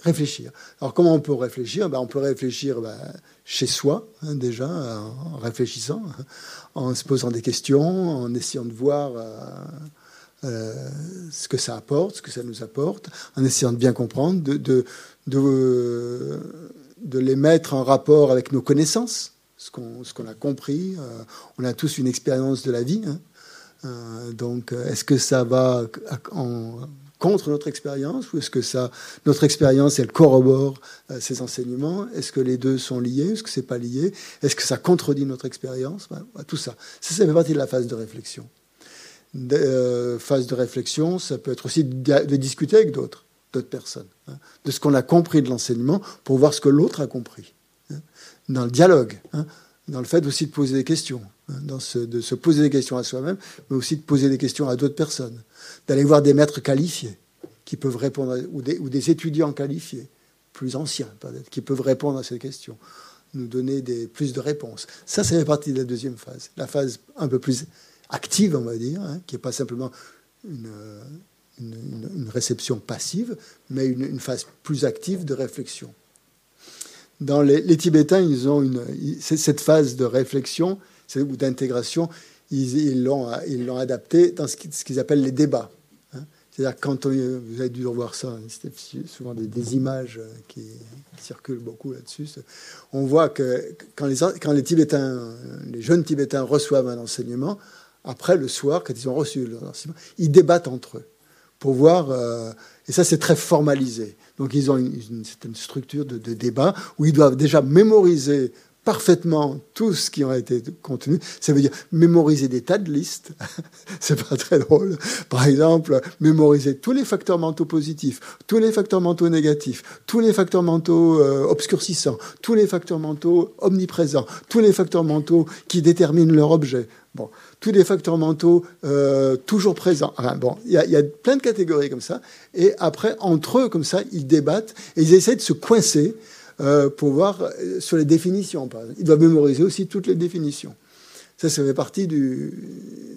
Speaker 1: réfléchir. Alors, comment on peut réfléchir? Ben, On peut réfléchir ben, chez soi, hein, déjà, en réfléchissant, en se posant des questions, en essayant de voir. Euh, ce que ça apporte, ce que ça nous apporte, en essayant de bien comprendre, de, de, de les mettre en rapport avec nos connaissances, ce qu'on a compris. Euh, on a tous une expérience de la vie. Hein. Euh, donc, est-ce que ça va en, contre notre expérience ou est-ce que ça, notre expérience, elle corrobore euh, ces enseignements? Est-ce que les deux sont liés Est-ce que c'est pas lié? Est-ce que ça contredit notre expérience? Tout ça. ça. Ça fait partie de la phase de réflexion. De, phase de réflexion, ça peut être aussi de discuter avec d'autres personnes, hein, de ce qu'on a compris de l'enseignement pour voir ce que l'autre a compris. Hein, dans le dialogue, hein, dans le fait aussi de poser des questions, dans ce, de se poser des questions à soi-même, mais aussi de poser des questions à d'autres personnes, d'aller voir des maîtres qualifiés qui peuvent répondre, ou, des, ou des étudiants qualifiés, plus anciens peut-être, qui peuvent répondre à ces questions, nous donner des, plus de réponses. Ça, ça fait partie de la deuxième phase, la phase un peu plus active, on va dire, qui n'est pas simplement une, réception passive, mais une, phase plus active de réflexion. Dans les, Tibétains, ils ont cette phase de réflexion ou d'intégration, ils l'ont ils l'ont adapté dans ce qu'ils appellent les débats. Hein. C'est-à-dire quand vous avez dû revoir ça, c'était souvent des, images qui, circulent beaucoup là-dessus. On voit que quand les, quand les Tibétains, les jeunes Tibétains reçoivent un enseignement, après le soir, quand ils ont reçu l'enseignement, ils débattent entre eux pour voir. Euh, et ça, c'est très formalisé. Donc, ils ont une, certaine structure de, débat où ils doivent déjà mémoriser parfaitement tout ce qui a été contenu. Ça veut dire mémoriser des tas de listes. (laughs) c'est pas très drôle. Par exemple, mémoriser tous les facteurs mentaux positifs, tous les facteurs mentaux négatifs, tous les facteurs mentaux euh, obscurcissants, tous les facteurs mentaux omniprésents, tous les facteurs mentaux qui déterminent leur objet. Bon, tous les facteurs mentaux euh, toujours présents. bon, il y, a plein de catégories comme ça. Et après, entre eux, comme ça, ils débattent et ils essaient de se coincer euh, pour voir euh, sur les définitions. Ils doivent mémoriser aussi toutes les définitions. Ça, ça fait partie, du,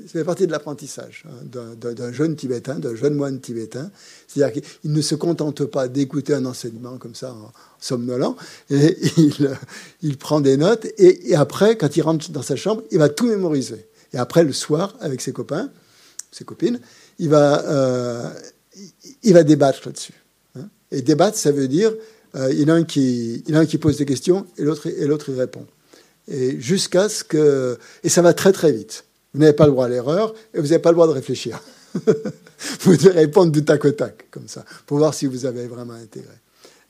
Speaker 1: ça fait partie de l'apprentissage hein, d'un jeune tibétain, d'un jeune moine tibétain. C'est-à-dire qu'il ne se contente pas d'écouter un enseignement comme ça en somnolent, et (laughs) il, il prend des notes, et, après, quand il rentre dans sa chambre, il va tout mémoriser. Et après, le soir, avec ses copains, ses copines, il va, euh, il va débattre là-dessus. Hein. Et débattre, ça veut dire, euh, il, y en a un qui, pose des questions et l'autre, et l'autre y répond. Et jusqu'à ce que. Et ça va très très vite. Vous n'avez pas le droit à l'erreur et vous n'avez pas le droit de réfléchir. (laughs) vous devez répondre du tac au tac, comme ça, pour voir si vous avez vraiment intégré.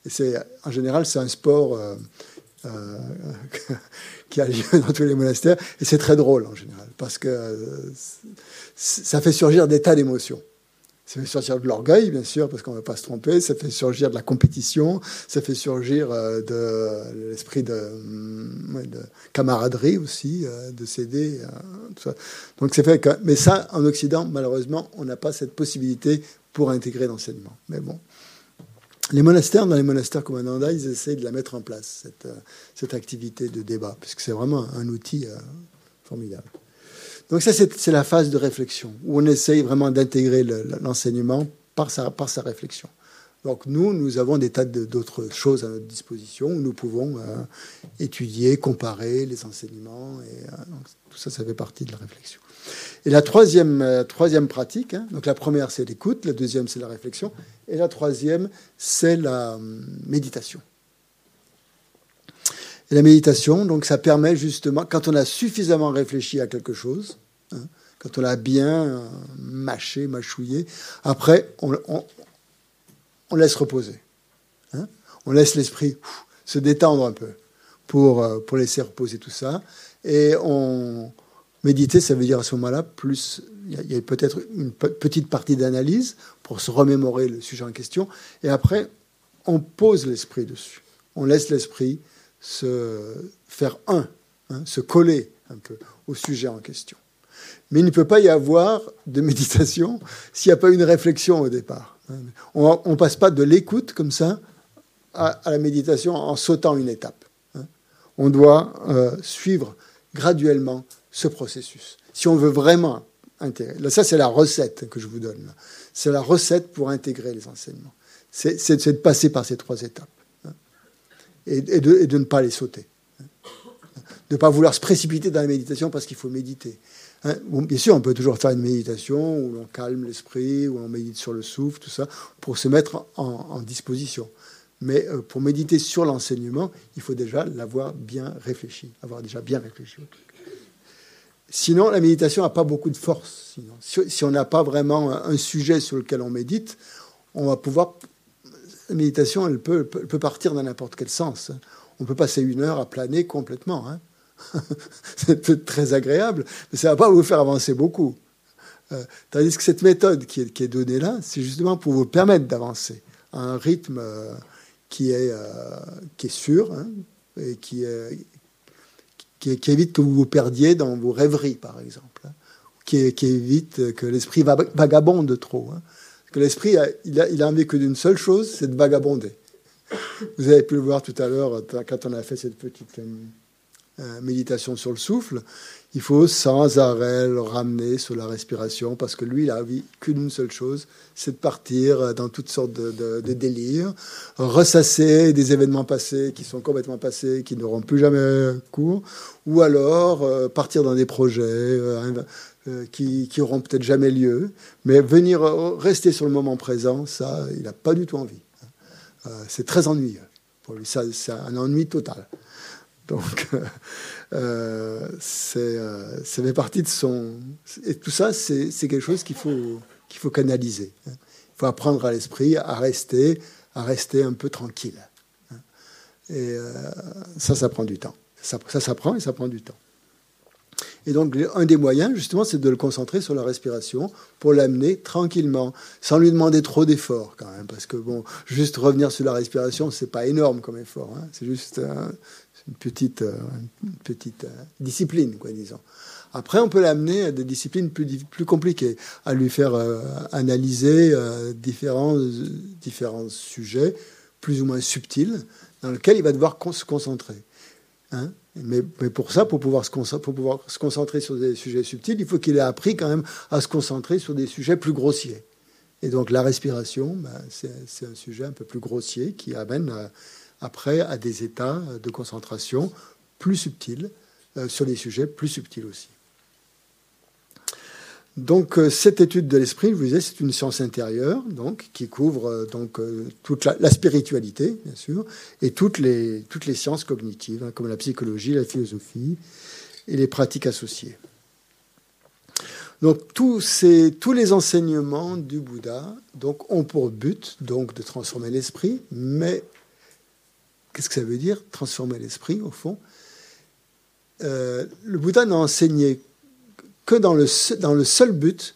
Speaker 1: Et c'est, en général, c'est un sport euh, euh, (laughs) qui a lieu dans tous les monastères. Et c'est très drôle en général, parce que ça fait surgir des tas d'émotions. Ça fait surgir de l'orgueil, bien sûr, parce qu'on ne va pas se tromper. Ça fait surgir de la compétition. Ça fait surgir euh, de l'esprit de, de, camaraderie aussi, de s'aider. Fait que, mais ça, en Occident, malheureusement, on n'a pas cette possibilité pour intégrer l'enseignement. Mais bon, les monastères, dans les monastères comme Ananda, ils essayent de la mettre en place, cette, euh, cette activité de débat, puisque c'est vraiment un outil euh, formidable. Donc ça, c'est la phase de réflexion, où on essaye vraiment d'intégrer l'enseignement par sa, réflexion. Donc nous, nous avons des tas d'autres choses à notre disposition, où nous pouvons euh, étudier, comparer les enseignements, et tout ça, ça fait partie de la réflexion. Et la troisième, euh, pratique, hein, donc la première c'est l'écoute, la deuxième c'est la réflexion, et la troisième c'est la hum, méditation. La méditation, donc ça permet justement, quand on a suffisamment réfléchi à quelque chose, hein, quand on l'a bien euh, mâché, mâchouillé, après on, on, laisse reposer. Hein, on laisse l'esprit se détendre un peu pour, euh, pour laisser reposer tout ça. Et on, Méditer, ça veut dire à ce moment-là, plus il y a, peut-être une petite partie d'analyse pour se remémorer le sujet en question, et après, on pose l'esprit dessus. On laisse l'esprit se faire un, hein, se coller un peu au sujet en question. Mais il ne peut pas y avoir de méditation s'il n'y a pas une réflexion au départ. On ne passe pas de l'écoute comme ça à, la méditation en sautant une étape. Hein. On doit euh, suivre graduellement ce processus. Si on veut vraiment intégrer, ça c'est la recette que je vous donne. C'est la recette pour intégrer les enseignements. C'est de passer par ces trois étapes et, de, ne pas les sauter. De ne pas vouloir se précipiter dans la méditation parce qu'il faut méditer. Hein, bien sûr, on peut toujours faire une méditation où l'on calme l'esprit, où on médite sur le souffle, tout ça, pour se mettre en, disposition. Mais euh, pour méditer sur l'enseignement, il faut déjà l'avoir bien réfléchi, avoir déjà bien réfléchi. Sinon, la méditation n'a pas beaucoup de force. Si, on n'a pas vraiment un, sujet sur lequel on médite, on va pouvoir. La méditation, elle peut, peut partir dans n'importe quel sens. Hein. On peut passer une heure à planer complètement. Hein. (laughs) c'est peut-être très agréable, mais ça ne va pas vous faire avancer beaucoup. Euh, tandis que cette méthode qui est, donnée là, c'est justement pour vous permettre d'avancer à un rythme euh, qui, est, euh, qui est sûr hein, et qui, qui, évite que vous vous perdiez dans vos rêveries, par exemple, hein, qui, évite que l'esprit vagabonde trop. Hein. Que l'esprit, il a, il a envie que d'une seule chose, c'est de vagabonder. Vous avez pu le voir tout à l'heure quand on a fait cette petite euh, méditation sur le souffle, il faut sans arrêt le ramener sur la respiration parce que lui, il a envie qu'une seule chose, c'est de partir dans toutes sortes de, délires, ressasser des événements passés qui sont complètement passés, qui n'auront plus jamais cours, ou alors euh, partir dans des projets euh, qui, qui auront peut-être jamais lieu, mais venir rester sur le moment présent, ça, il n'a pas du tout envie. c'est très ennuyeux. Pour lui, ça, c'est un ennui total. Donc, euh, euh, euh, ça fait partie de son. Et tout ça, c'est quelque chose qu'il faut, qu'il faut canaliser. Il faut apprendre à l'esprit à rester, à rester un peu tranquille. Et ça, ça prend du temps. Ça, ça s'apprend et ça prend du temps. Et donc, un des moyens, justement, c'est de le concentrer sur la respiration pour l'amener tranquillement, sans lui demander trop d'efforts, quand même. Parce que, bon, juste revenir sur la respiration, c'est pas énorme comme effort. Hein. C'est juste une petite, euh, euh, discipline, quoi, disons. Après, on peut l'amener à des disciplines plus, compliquées, à lui faire euh, analyser différents, différents sujets plus ou moins subtils, dans lesquels il va devoir se concentrer. Hein mais, pour ça, pour pouvoir, se concentrer sur des sujets subtils, il faut qu'il ait appris quand même à se concentrer sur des sujets plus grossiers. Et donc la respiration, ben, c'est un sujet un peu plus grossier qui amène à, après à des états de concentration plus subtils, euh, sur des sujets plus subtils aussi. Donc euh, cette étude de l'esprit, je vous disais, c'est une science intérieure, donc qui couvre euh, donc toute la, spiritualité, bien sûr, et toutes les toutes les sciences cognitives, hein, comme la psychologie, la philosophie et les pratiques associées. Donc tous ces tous les enseignements du Bouddha donc ont pour but donc de transformer l'esprit, mais Qu'est-ce que ça veut dire Transformer l'esprit, au fond? Euh, le Bouddha n'a enseigné que dans le, dans le seul but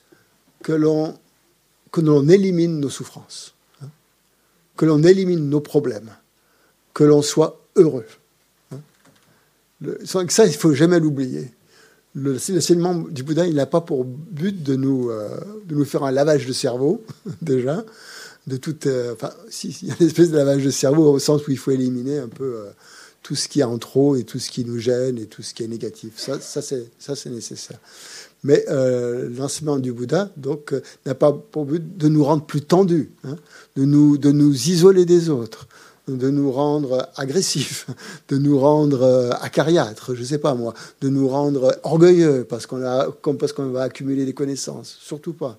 Speaker 1: que l'on que l'on élimine nos souffrances, hein, que l'on élimine nos problèmes, que l'on soit heureux. Hein. ça, il faut jamais l'oublier. L'enseignement du Bouddha, il n'a pas pour but de nous, euh, de nous faire un lavage de cerveau, (laughs) déjà, de toute. Euh, enfin, il y a une espèce de lavage de cerveau au sens où il faut éliminer un peu euh, tout ce qui est en trop et tout ce qui nous gêne et tout ce qui est négatif. Ça, ça c'est ça c'est nécessaire. Mais euh, l'enseignement du Bouddha donc n'a pas pour but de nous rendre plus tendus, hein, de nous de nous isoler des autres, de nous rendre agressifs, (laughs) de nous rendre acariâtres, je sais pas moi, de nous rendre orgueilleux parce qu'on va accumuler des connaissances, surtout pas.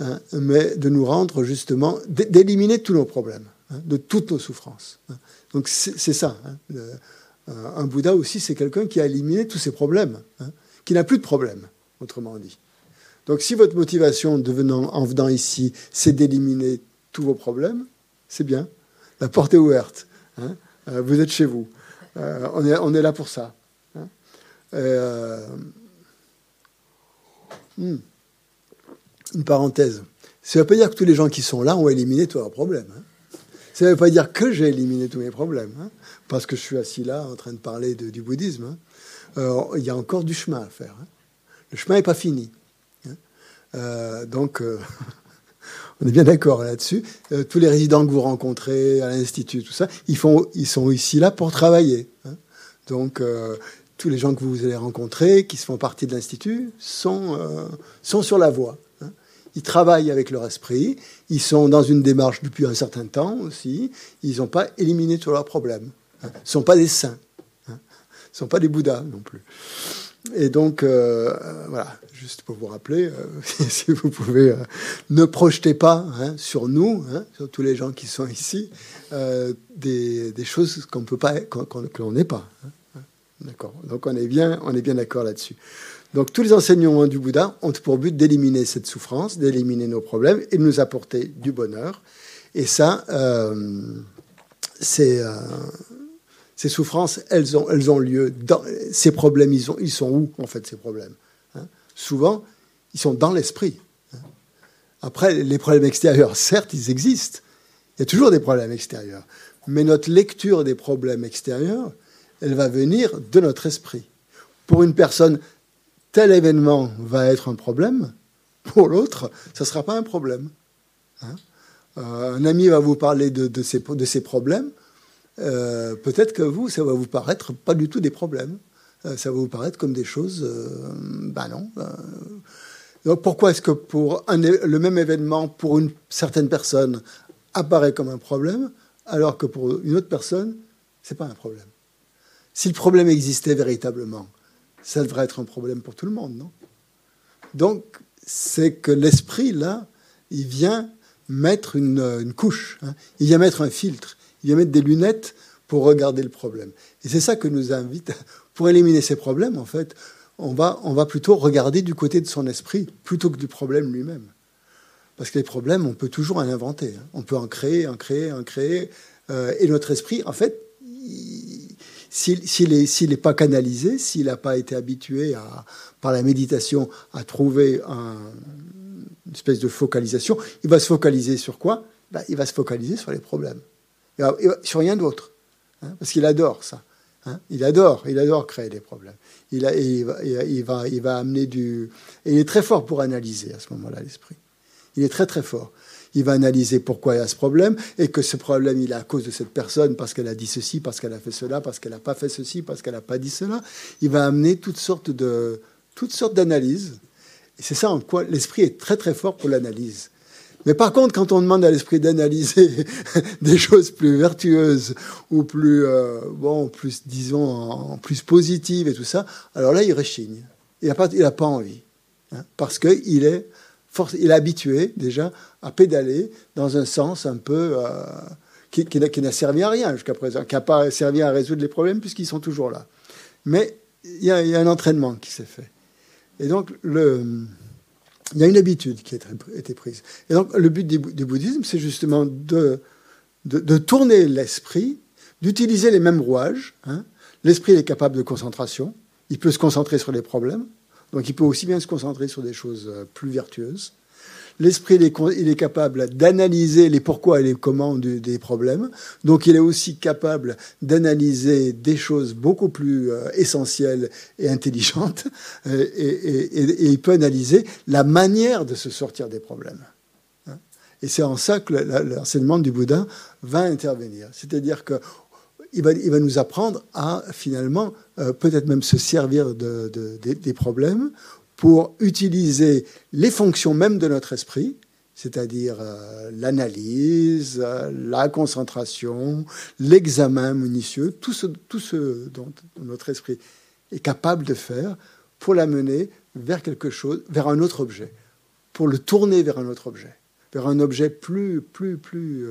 Speaker 1: Hein, mais de nous rendre justement, d'éliminer tous nos problèmes, hein, de toutes nos souffrances. Donc c'est ça. Euh, un Bouddha aussi, c'est quelqu'un qui a éliminé tous ses problèmes, qui n'a plus de problèmes, autrement dit. Donc si votre motivation devenant, en venant ici, c'est d'éliminer tous vos problèmes, c'est bien. La porte est ouverte. Euh, vous êtes chez vous. Euh, on, est, là pour ça. Hmm. Une parenthèse. Ça ne veut pas dire que tous les gens qui sont là ont éliminé tous leurs problèmes. Hein. Ça ne veut pas dire que j'ai éliminé tous mes problèmes, hein, parce que je suis assis là en train de parler du bouddhisme. Hein. Euh, il y a encore du chemin à faire. Le chemin n'est pas fini. Euh, donc, euh, (laughs) on est bien d'accord là-dessus. tous les résidents que vous rencontrez à l'Institut, tout ça, ils, font, ils sont ici là pour travailler. Donc, tous les gens que vous allez rencontrer, qui font partie de l'Institut, sont, sont sur la voie ils travaillent avec leur esprit, ils sont dans une démarche depuis un certain temps aussi, ils n'ont pas éliminé tous leurs problèmes. Hein. Ils ne sont pas des saints, hein. ils ne sont pas des bouddhas non plus. Et donc, euh, voilà, juste pour vous rappeler, euh, (laughs) si vous pouvez, euh, ne projetez pas hein, sur nous, sur tous les gens qui sont ici, des, choses qu'on peut pas, qu'on n'est pas. D'accord. Donc on est bien, on est bien d'accord là-dessus. Donc tous les enseignements du Bouddha ont pour but d'éliminer cette souffrance, d'éliminer nos problèmes et de nous apporter du bonheur. Et ça, euh, ces, souffrances, elles ont, lieu ces problèmes. Ils, sont où en fait ces problèmes hein? Souvent, ils sont dans l'esprit. Hein? Après, les problèmes extérieurs, certes, ils existent. Il y a toujours des problèmes extérieurs. Mais notre lecture des problèmes extérieurs, elle va venir de notre esprit. Pour une personne tel événement va être un problème, pour l'autre, ça ne sera pas un problème. Hein? Euh, un ami va vous parler de, de, ses, de problèmes. Euh, peut-être que vous, ça va vous paraître pas du tout des problèmes. Euh, ça va vous paraître comme des choses. ben non. donc pourquoi est-ce que pour le même événement, pour une certaine personne, apparaît comme un problème, alors que pour une autre personne, c'est pas un problème? Si le problème existait véritablement, ça devrait être un problème pour tout le monde, non? Donc, c'est que l'esprit, là, il vient mettre une, couche, hein. il vient mettre un filtre, il vient mettre des lunettes pour regarder le problème. Et c'est ça que nous invite, pour éliminer ces problèmes, en fait, on va, on va plutôt regarder du côté de son esprit plutôt que du problème lui-même. Parce que les problèmes, on peut toujours en inventer. Hein. On peut en créer, en créer, en créer. Euh, et notre esprit, en fait, s'il n'est pas canalisé, s'il n'a pas été habitué à, par la méditation à trouver une espèce de focalisation, il va se focaliser sur quoi? Ben, Il va se focaliser sur les problèmes, sur rien d'autre, hein, parce qu'il adore ça. Hein. il adore, il adore créer des problèmes. Il, il, va, il, va, amener du. Il est très fort pour analyser à ce moment-là l'esprit. Il est très très fort il va analyser pourquoi il y a ce problème et que ce problème, il est à cause de cette personne parce qu'elle a dit ceci, parce qu'elle a fait cela, parce qu'elle n'a pas fait ceci, parce qu'elle n'a pas dit cela. Il va amener toutes sortes de toutes sortes d'analyses. C'est ça en quoi l'esprit est très très fort pour l'analyse. Mais par contre, quand on demande à l'esprit d'analyser (laughs) des choses plus vertueuses ou plus, euh, bon, plus, disons, plus positives et tout ça, alors là, il rechigne. Il n'a pas, il pas envie. Hein, parce qu'il est il est habitué déjà à pédaler dans un sens un peu euh, qui, n'a servi à rien jusqu'à présent, qui n'a pas servi à résoudre les problèmes puisqu'ils sont toujours là. Mais il y, a, un entraînement qui s'est fait. Et donc, le, il y a une habitude qui a été prise. Et donc, le but du, bouddhisme, c'est justement de, tourner l'esprit, d'utiliser les mêmes rouages. Hein. L'esprit est capable de concentration, il peut se concentrer sur les problèmes, donc il peut aussi bien se concentrer sur des choses euh, plus vertueuses. L'esprit, il est capable d'analyser les pourquoi et les comment des problèmes. Donc il est aussi capable d'analyser des choses beaucoup plus euh, essentielles et intelligentes. Euh, et, il peut analyser la manière de se sortir des problèmes. Hein. Et c'est en ça que l'enseignement du Bouddha va intervenir. C'est-à-dire que il va, nous apprendre à finalement euh, peut-être même se servir de, des problèmes pour utiliser les fonctions même de notre esprit, c'est-à-dire euh, l'analyse, euh, la concentration, l'examen minutieux, tout ce, tout ce dont notre esprit est capable de faire pour l'amener vers quelque chose, vers un autre objet, pour le tourner vers un autre objet, vers un objet plus, plus, plus,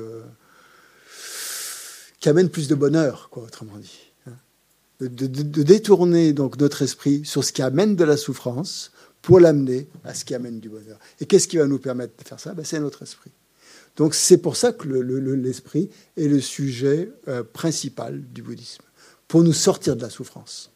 Speaker 1: qui amène plus de bonheur, quoi, autrement dit de, détourner donc notre esprit sur ce qui amène de la souffrance pour l'amener à ce qui amène du bonheur. Et qu'est-ce qui va nous permettre de faire ça? Ben, C'est notre esprit. Donc c'est pour ça que l'esprit est le sujet euh, principal du bouddhisme, pour nous sortir de la souffrance.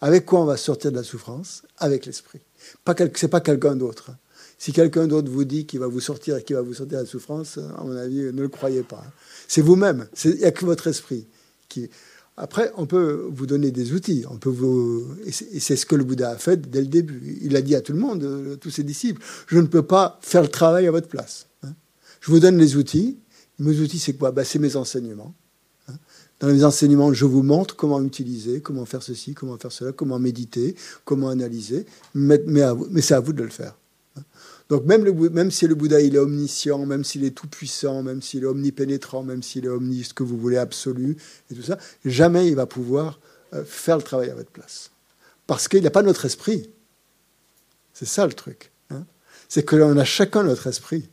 Speaker 1: Avec quoi on va sortir de la souffrance? Avec l'esprit. Pas c'est pas quelqu'un d'autre. Si quelqu'un d'autre vous dit qu'il va vous sortir et qu'il va vous sortir de la souffrance, à mon avis, ne le croyez pas. C'est vous-même. Il n'y a que votre esprit qui. Après, on peut vous donner des outils. On peut vous, et c'est ce que le Bouddha a fait dès le début. Il a dit à tout le monde, à tous ses disciples, je ne peux pas faire le travail à votre place. Hein. Je vous donne les outils. Mes outils, c'est quoi? Ben, C'est mes enseignements. Hein. Dans les enseignements, je vous montre comment utiliser, comment faire ceci, comment faire cela, comment méditer, comment analyser. Mais, mais c'est à vous de le faire. Donc même, même si le Bouddha il est omniscient, même s'il est tout puissant, même s'il est omnipénétrant, même s'il est omni, ce que vous voulez absolu et tout ça, jamais il va pouvoir euh, faire le travail à votre place, parce qu'il n'a pas notre esprit. C'est ça le truc. Hein. c'est que l'on a chacun notre esprit.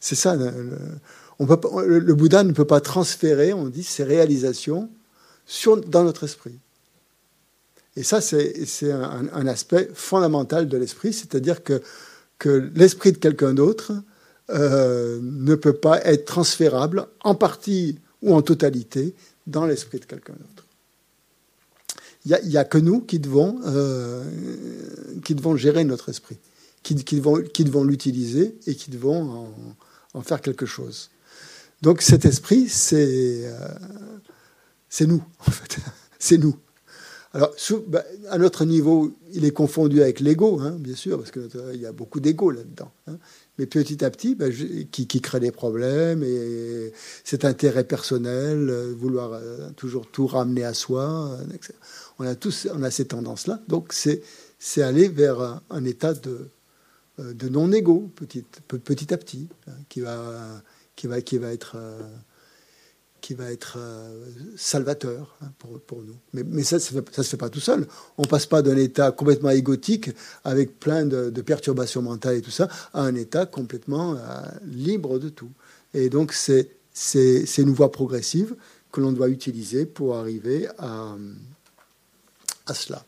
Speaker 1: C'est ça. Le, Bouddha ne peut pas transférer, on dit, ses réalisations sur, dans notre esprit. Et ça, c'est un, un, aspect fondamental de l'esprit, c'est-à-dire que que l'esprit de quelqu'un d'autre euh, ne peut pas être transférable en partie ou en totalité dans l'esprit de quelqu'un d'autre. Il n'y a, que nous qui devons, euh, qui devons gérer notre esprit, qui, devons, qui devons l'utiliser et qui devons en, faire quelque chose. Donc cet esprit, c'est euh, nous, en fait. (laughs) c'est nous. Alors, bah, à notre niveau, il est confondu avec l'ego, hein, bien sûr, parce qu'il y a beaucoup d'ego là-dedans. Hein. Mais petit à petit, bah, qui, crée des problèmes et cet intérêt personnel, euh, vouloir euh, toujours tout ramener à soi. Euh, on a tous, on a ces tendances-là. Donc, c'est c'est aller vers un, état de, de non-ego, petit, petit à petit, hein, qui va qui va qui va être qui va être euh, salvateur hein, pour, pour, nous. Mais, mais ça, ça se fait pas tout seul. On passe pas d'un état complètement égotique, avec plein de, perturbations mentales et tout ça, à un état complètement euh, libre de tout. Et donc, c'est une voie progressive que l'on doit utiliser pour arriver à, à cela.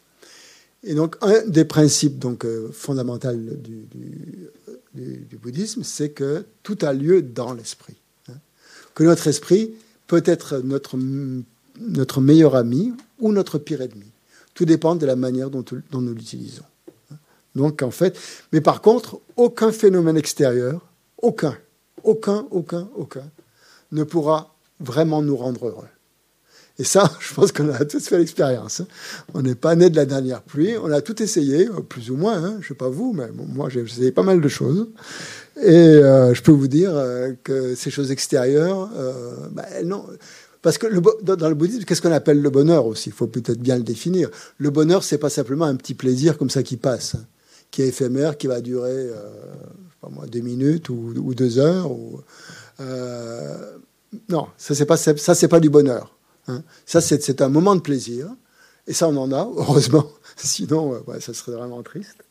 Speaker 1: Et donc, un des principes donc, euh, fondamentaux du, du, du, bouddhisme, c'est que tout a lieu dans l'esprit. Hein. Que notre esprit peut être notre, notre meilleur ami ou notre pire ennemi. Tout dépend de la manière dont, dont nous l'utilisons. Donc, en fait, mais par contre, aucun phénomène extérieur, aucun, aucun, aucun, aucun, ne pourra vraiment nous rendre heureux. Et ça, (laughs) je pense qu'on a tous fait l'expérience. Hein. On n'est pas né de la dernière pluie, on a tout essayé, plus ou moins, hein. je ne sais pas vous, mais moi j'ai essayé pas mal de choses. Et euh, je peux vous dire euh, que ces choses extérieures, euh, bah, non. Parce que dans le bouddhisme, qu'est-ce qu'on appelle le bonheur aussi? Il faut peut-être bien le définir. Le bonheur, c'est pas simplement un petit plaisir comme ça qui passe, hein, qui est éphémère, qui va durer, pas moi, deux minutes ou, deux heures. Non, ça c'est pas ça, c'est pas du bonheur. Hein. Ça c'est un moment de plaisir, et ça on en a (laughs) heureusement. Sinon, ouais, ça serait vraiment triste.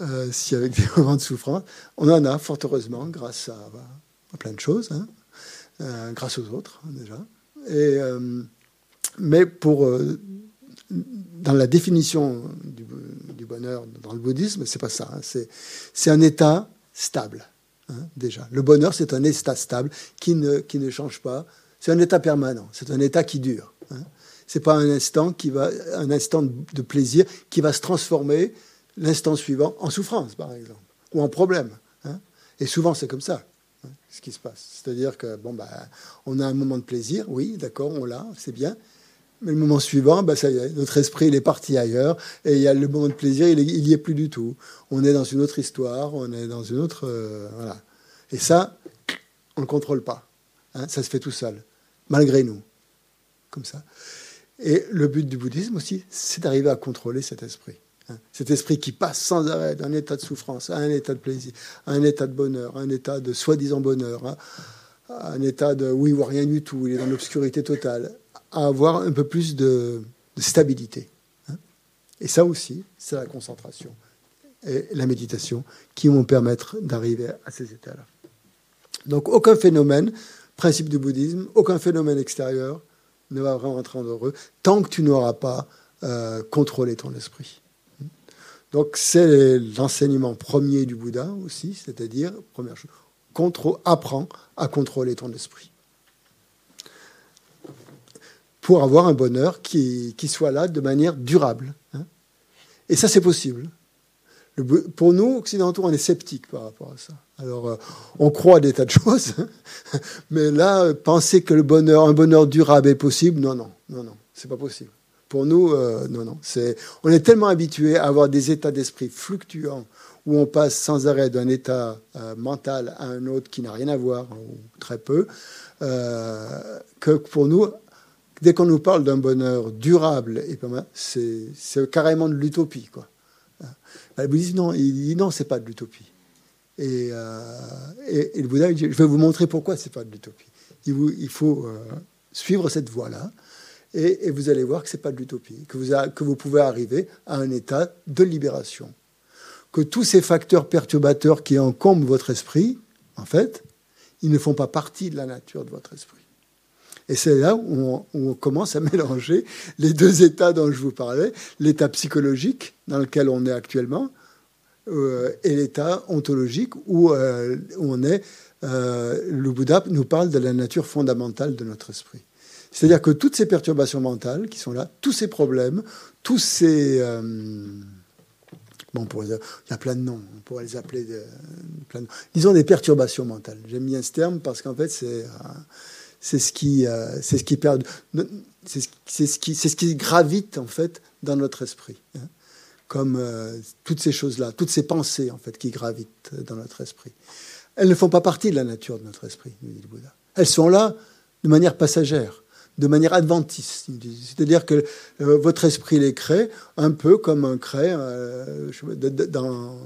Speaker 1: Euh, si avec des (laughs) moments de souffrance, on en a fort heureusement grâce à, plein de choses, hein. euh, grâce aux autres déjà. Euh, mais pour dans la définition du, bonheur dans le bouddhisme, c'est pas ça. Hein. c'est un état stable. Hein, déjà, le bonheur, c'est un état stable qui ne, qui ne change pas. C'est un état permanent. C'est un état qui dure. Hein. C'est pas un instant qui va, un instant de plaisir qui va se transformer l'instant suivant en souffrance, par exemple, ou en problème. Hein. Et souvent, c'est comme ça, hein, ce qui se passe. C'est-à-dire que, bon, bah, on a un moment de plaisir, oui, d'accord, on l'a, c'est bien. Mais le moment suivant, bah, ça notre esprit, il est parti ailleurs, et il y a le moment de plaisir, il n'y est plus du tout. On est dans une autre histoire, on est dans une autre... Euh, voilà. Et ça, on ne le contrôle pas. Hein, ça se fait tout seul, malgré nous. Comme ça. Et le but du bouddhisme aussi, c'est d'arriver à contrôler cet esprit. Hein. Cet esprit qui passe sans arrêt d'un état de souffrance à un état de plaisir, à un état de bonheur, à un état de soi-disant bonheur, hein. à un état de où il voit rien du tout, il est dans l'obscurité totale, à avoir un peu plus de, stabilité. Hein. Et ça aussi, c'est la concentration et la méditation qui vont permettre d'arriver à ces états-là. Donc aucun phénomène, principe du bouddhisme, aucun phénomène extérieur ne va vraiment rentrer en heureux tant que tu n'auras pas euh, contrôlé ton esprit. Donc c'est l'enseignement premier du Bouddha aussi, c'est-à-dire, première chose, apprends à contrôler ton esprit. pour avoir un bonheur qui, qui soit là de manière durable. Hein. Et ça, c'est possible. Pour nous, occidentaux, on est sceptiques par rapport à ça. Alors, euh, on croit à des tas de choses, (laughs) mais là, penser que le bonheur, un bonheur durable est possible, non, non, non, non, c'est pas possible. Pour nous, euh, non, non. C'est, on est tellement habitué à avoir des états d'esprit fluctuants où on passe sans arrêt d'un état euh, mental à un autre qui n'a rien à voir, ou très peu, euh, que pour nous, dès qu'on nous parle d'un bonheur durable, c'est carrément de l'utopie. Quoi. Le bouddhisme, non, il dit non, c'est pas de l'utopie. Et, et, le Bouddha, dit, je vais vous montrer pourquoi c'est pas de l'utopie. Il, faut suivre cette voie-là et, vous allez voir que ce n'est pas de l'utopie, que vous, que vous pouvez arriver à un état de libération. Que tous ces facteurs perturbateurs qui encombrent votre esprit, en fait, ils ne font pas partie de la nature de votre esprit. Et c'est là où on, commence à (laughs) mélanger les deux états dont je vous parlais, l'état psychologique dans lequel on est actuellement euh, et l'état ontologique où, euh, on est. Euh, le Bouddha nous parle de la nature fondamentale de notre esprit. C'est-à-dire que toutes ces perturbations mentales qui sont là, tous ces problèmes, tous ces... Euh, bon, il y a plein de noms, on pourrait les appeler de, plein de, disons des perturbations mentales. J'aime bien ce terme parce qu'en fait, c'est c'est ce qui euh, ce qui perd, c'est ce ce qui gravite en fait dans notre esprit, hein. comme toutes ces choses-là, toutes ces pensées en fait qui gravitent dans notre esprit. Elles ne font pas partie de la nature de notre esprit, dit le Bouddha. Elles sont là de manière passagère de manière adventiste. C'est-à-dire que euh, votre esprit les crée un peu comme un crée euh, dans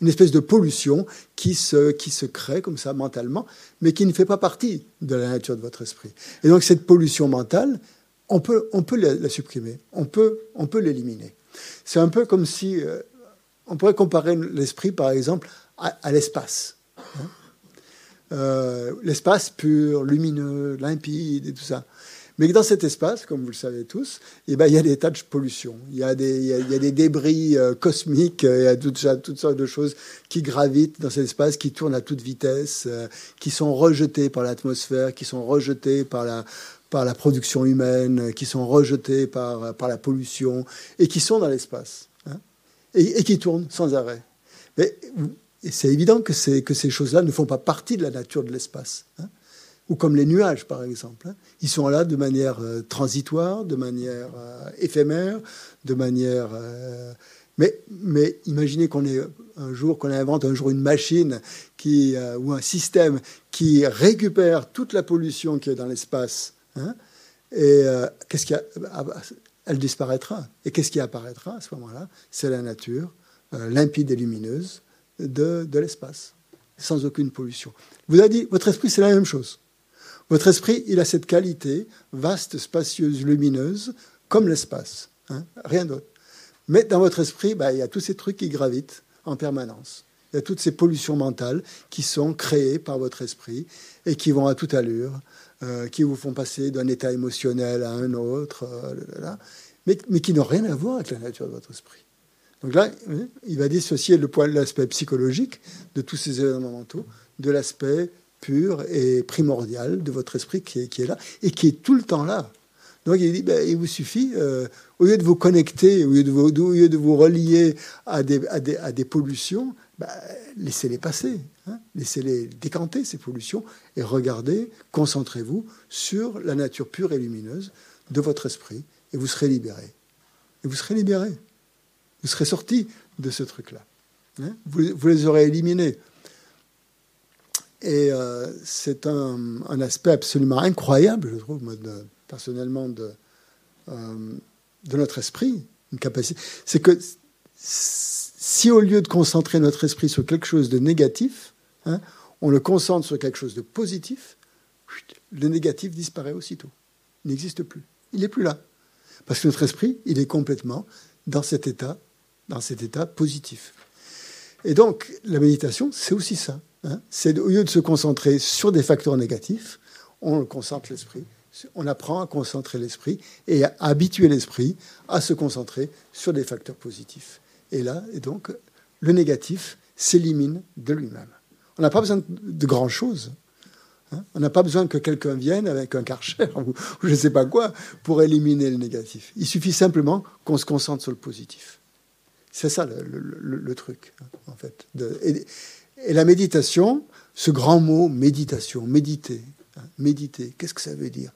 Speaker 1: une espèce de pollution qui se, qui se crée comme ça mentalement, mais qui ne fait pas partie de la nature de votre esprit. Et donc cette pollution mentale, on peut, on peut la, supprimer, on peut, on peut l'éliminer. C'est un peu comme si euh, on pourrait comparer l'esprit, par exemple, à, l'espace. Hein. Euh, l'espace pur, lumineux, limpide et tout ça. Mais dans cet espace, comme vous le savez tous, eh ben, il y a des tas de pollution. Il y a des, débris euh, cosmiques, il y a toutes, sortes de choses qui gravitent dans cet espace, qui tournent à toute vitesse, euh, qui sont rejetées par l'atmosphère, qui sont rejetées par la, production humaine, qui sont rejetées par, la pollution, et qui sont dans l'espace, hein, et, qui tournent sans arrêt. Mais c'est évident que, que ces choses-là ne font pas partie de la nature de l'espace. Hein. Ou comme les nuages, par exemple. Hein. Ils sont là de manière euh, transitoire, de manière euh, éphémère, de manière... Euh, mais, imaginez qu'on ait un jour, qu'on invente un jour une machine qui, ou un système qui récupère toute la pollution qui est dans l'espace. Hein, et qu'est-ce qui ah, bah, elle disparaîtra. Et qu'est-ce qui apparaîtra à ce moment-là? C'est la nature, limpide et lumineuse, de, l'espace, sans aucune pollution. Vous avez dit, votre esprit, c'est la même chose. Votre esprit, il a cette qualité vaste, spacieuse, lumineuse, comme l'espace. Hein, rien d'autre. Mais dans votre esprit, bah, il y a tous ces trucs qui gravitent en permanence. Il y a toutes ces pollutions mentales qui sont créées par votre esprit et qui vont à toute allure, euh, qui vous font passer d'un état émotionnel à un autre, euh, mais, mais qui n'ont rien à voir avec la nature de votre esprit. Donc là, il va dissocier l'aspect psychologique de tous ces événements mentaux de l'aspect pur et primordial de votre esprit qui est, là et qui est tout le temps là. Donc il dit, ben, il vous suffit, euh, au lieu de vous connecter, au lieu de vous, au lieu de vous relier à des, à des, à des pollutions, ben, laissez-les passer, hein. laissez-les décanter, ces pollutions, et regardez, concentrez-vous sur la nature pure et lumineuse de votre esprit, et vous serez libéré. Et vous serez libéré. Vous serez sorti de ce truc-là. Hein. vous, les aurez éliminés. Et euh, c'est un, aspect absolument incroyable, je trouve, personnellement, de, euh, de notre esprit. C'est que si au lieu de concentrer notre esprit sur quelque chose de négatif, hein, on le concentre sur quelque chose de positif, le négatif disparaît aussitôt. Il n'existe plus. Il n'est plus là. Parce que notre esprit, il est complètement dans cet état dans cet état positif. Et donc, la méditation, c'est aussi ça. Hein. c'est au lieu de se concentrer sur des facteurs négatifs, on concentre l'esprit. On apprend à concentrer l'esprit et à habituer l'esprit à se concentrer sur des facteurs positifs. Et là, et donc, le négatif s'élimine de lui-même. On n'a pas besoin de grand-chose. Hein. on n'a pas besoin que quelqu'un vienne avec un karcher (laughs) ou, je ne sais pas quoi pour éliminer le négatif. Il suffit simplement qu'on se concentre sur le positif. C'est ça le, truc, hein, en fait. et, la méditation, ce grand mot méditation, méditer, hein, méditer, qu'est-ce que ça veut dire?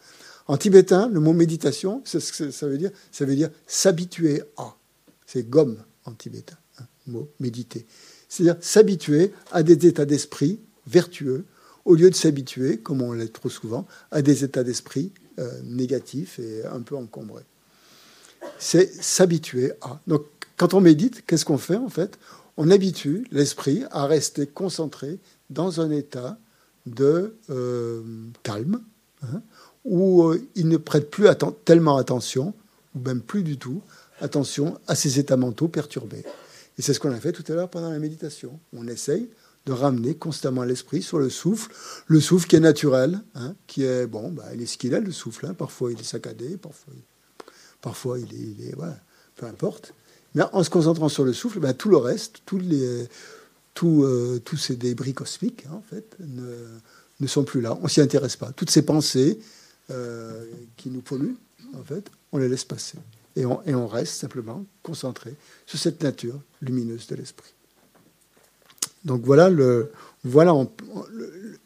Speaker 1: En tibétain, le mot méditation, ce que ça veut dire Ça veut dire s'habituer à. C'est gomme en tibétain, le mot méditer. C'est-à-dire s'habituer à des états d'esprit vertueux au lieu de s'habituer, comme on l'est trop souvent, à des états d'esprit euh, négatifs et un peu encombrés. C'est s'habituer à. Donc, quand on médite, qu'est-ce qu'on fait en fait? On habitue l'esprit à rester concentré dans un état de euh, calme, hein, où euh, il ne prête plus tellement attention, ou même plus du tout, attention à ses états mentaux perturbés. Et c'est ce qu'on a fait tout à l'heure pendant la méditation. On essaye de ramener constamment l'esprit sur le souffle, le souffle qui est naturel, hein, qui est bon, bah, il est ce qu'il est le souffle. Hein. Parfois il est saccadé, parfois il, parfois il est, il est peu importe. Mais en se concentrant sur le souffle, bah, tout le reste, tous euh, ces débris cosmiques, hein, en fait, ne, sont plus là. On s'y intéresse pas. Toutes ces pensées euh, qui nous polluent, en fait, on les laisse passer. Et on, reste simplement concentré sur cette nature lumineuse de l'esprit. Donc voilà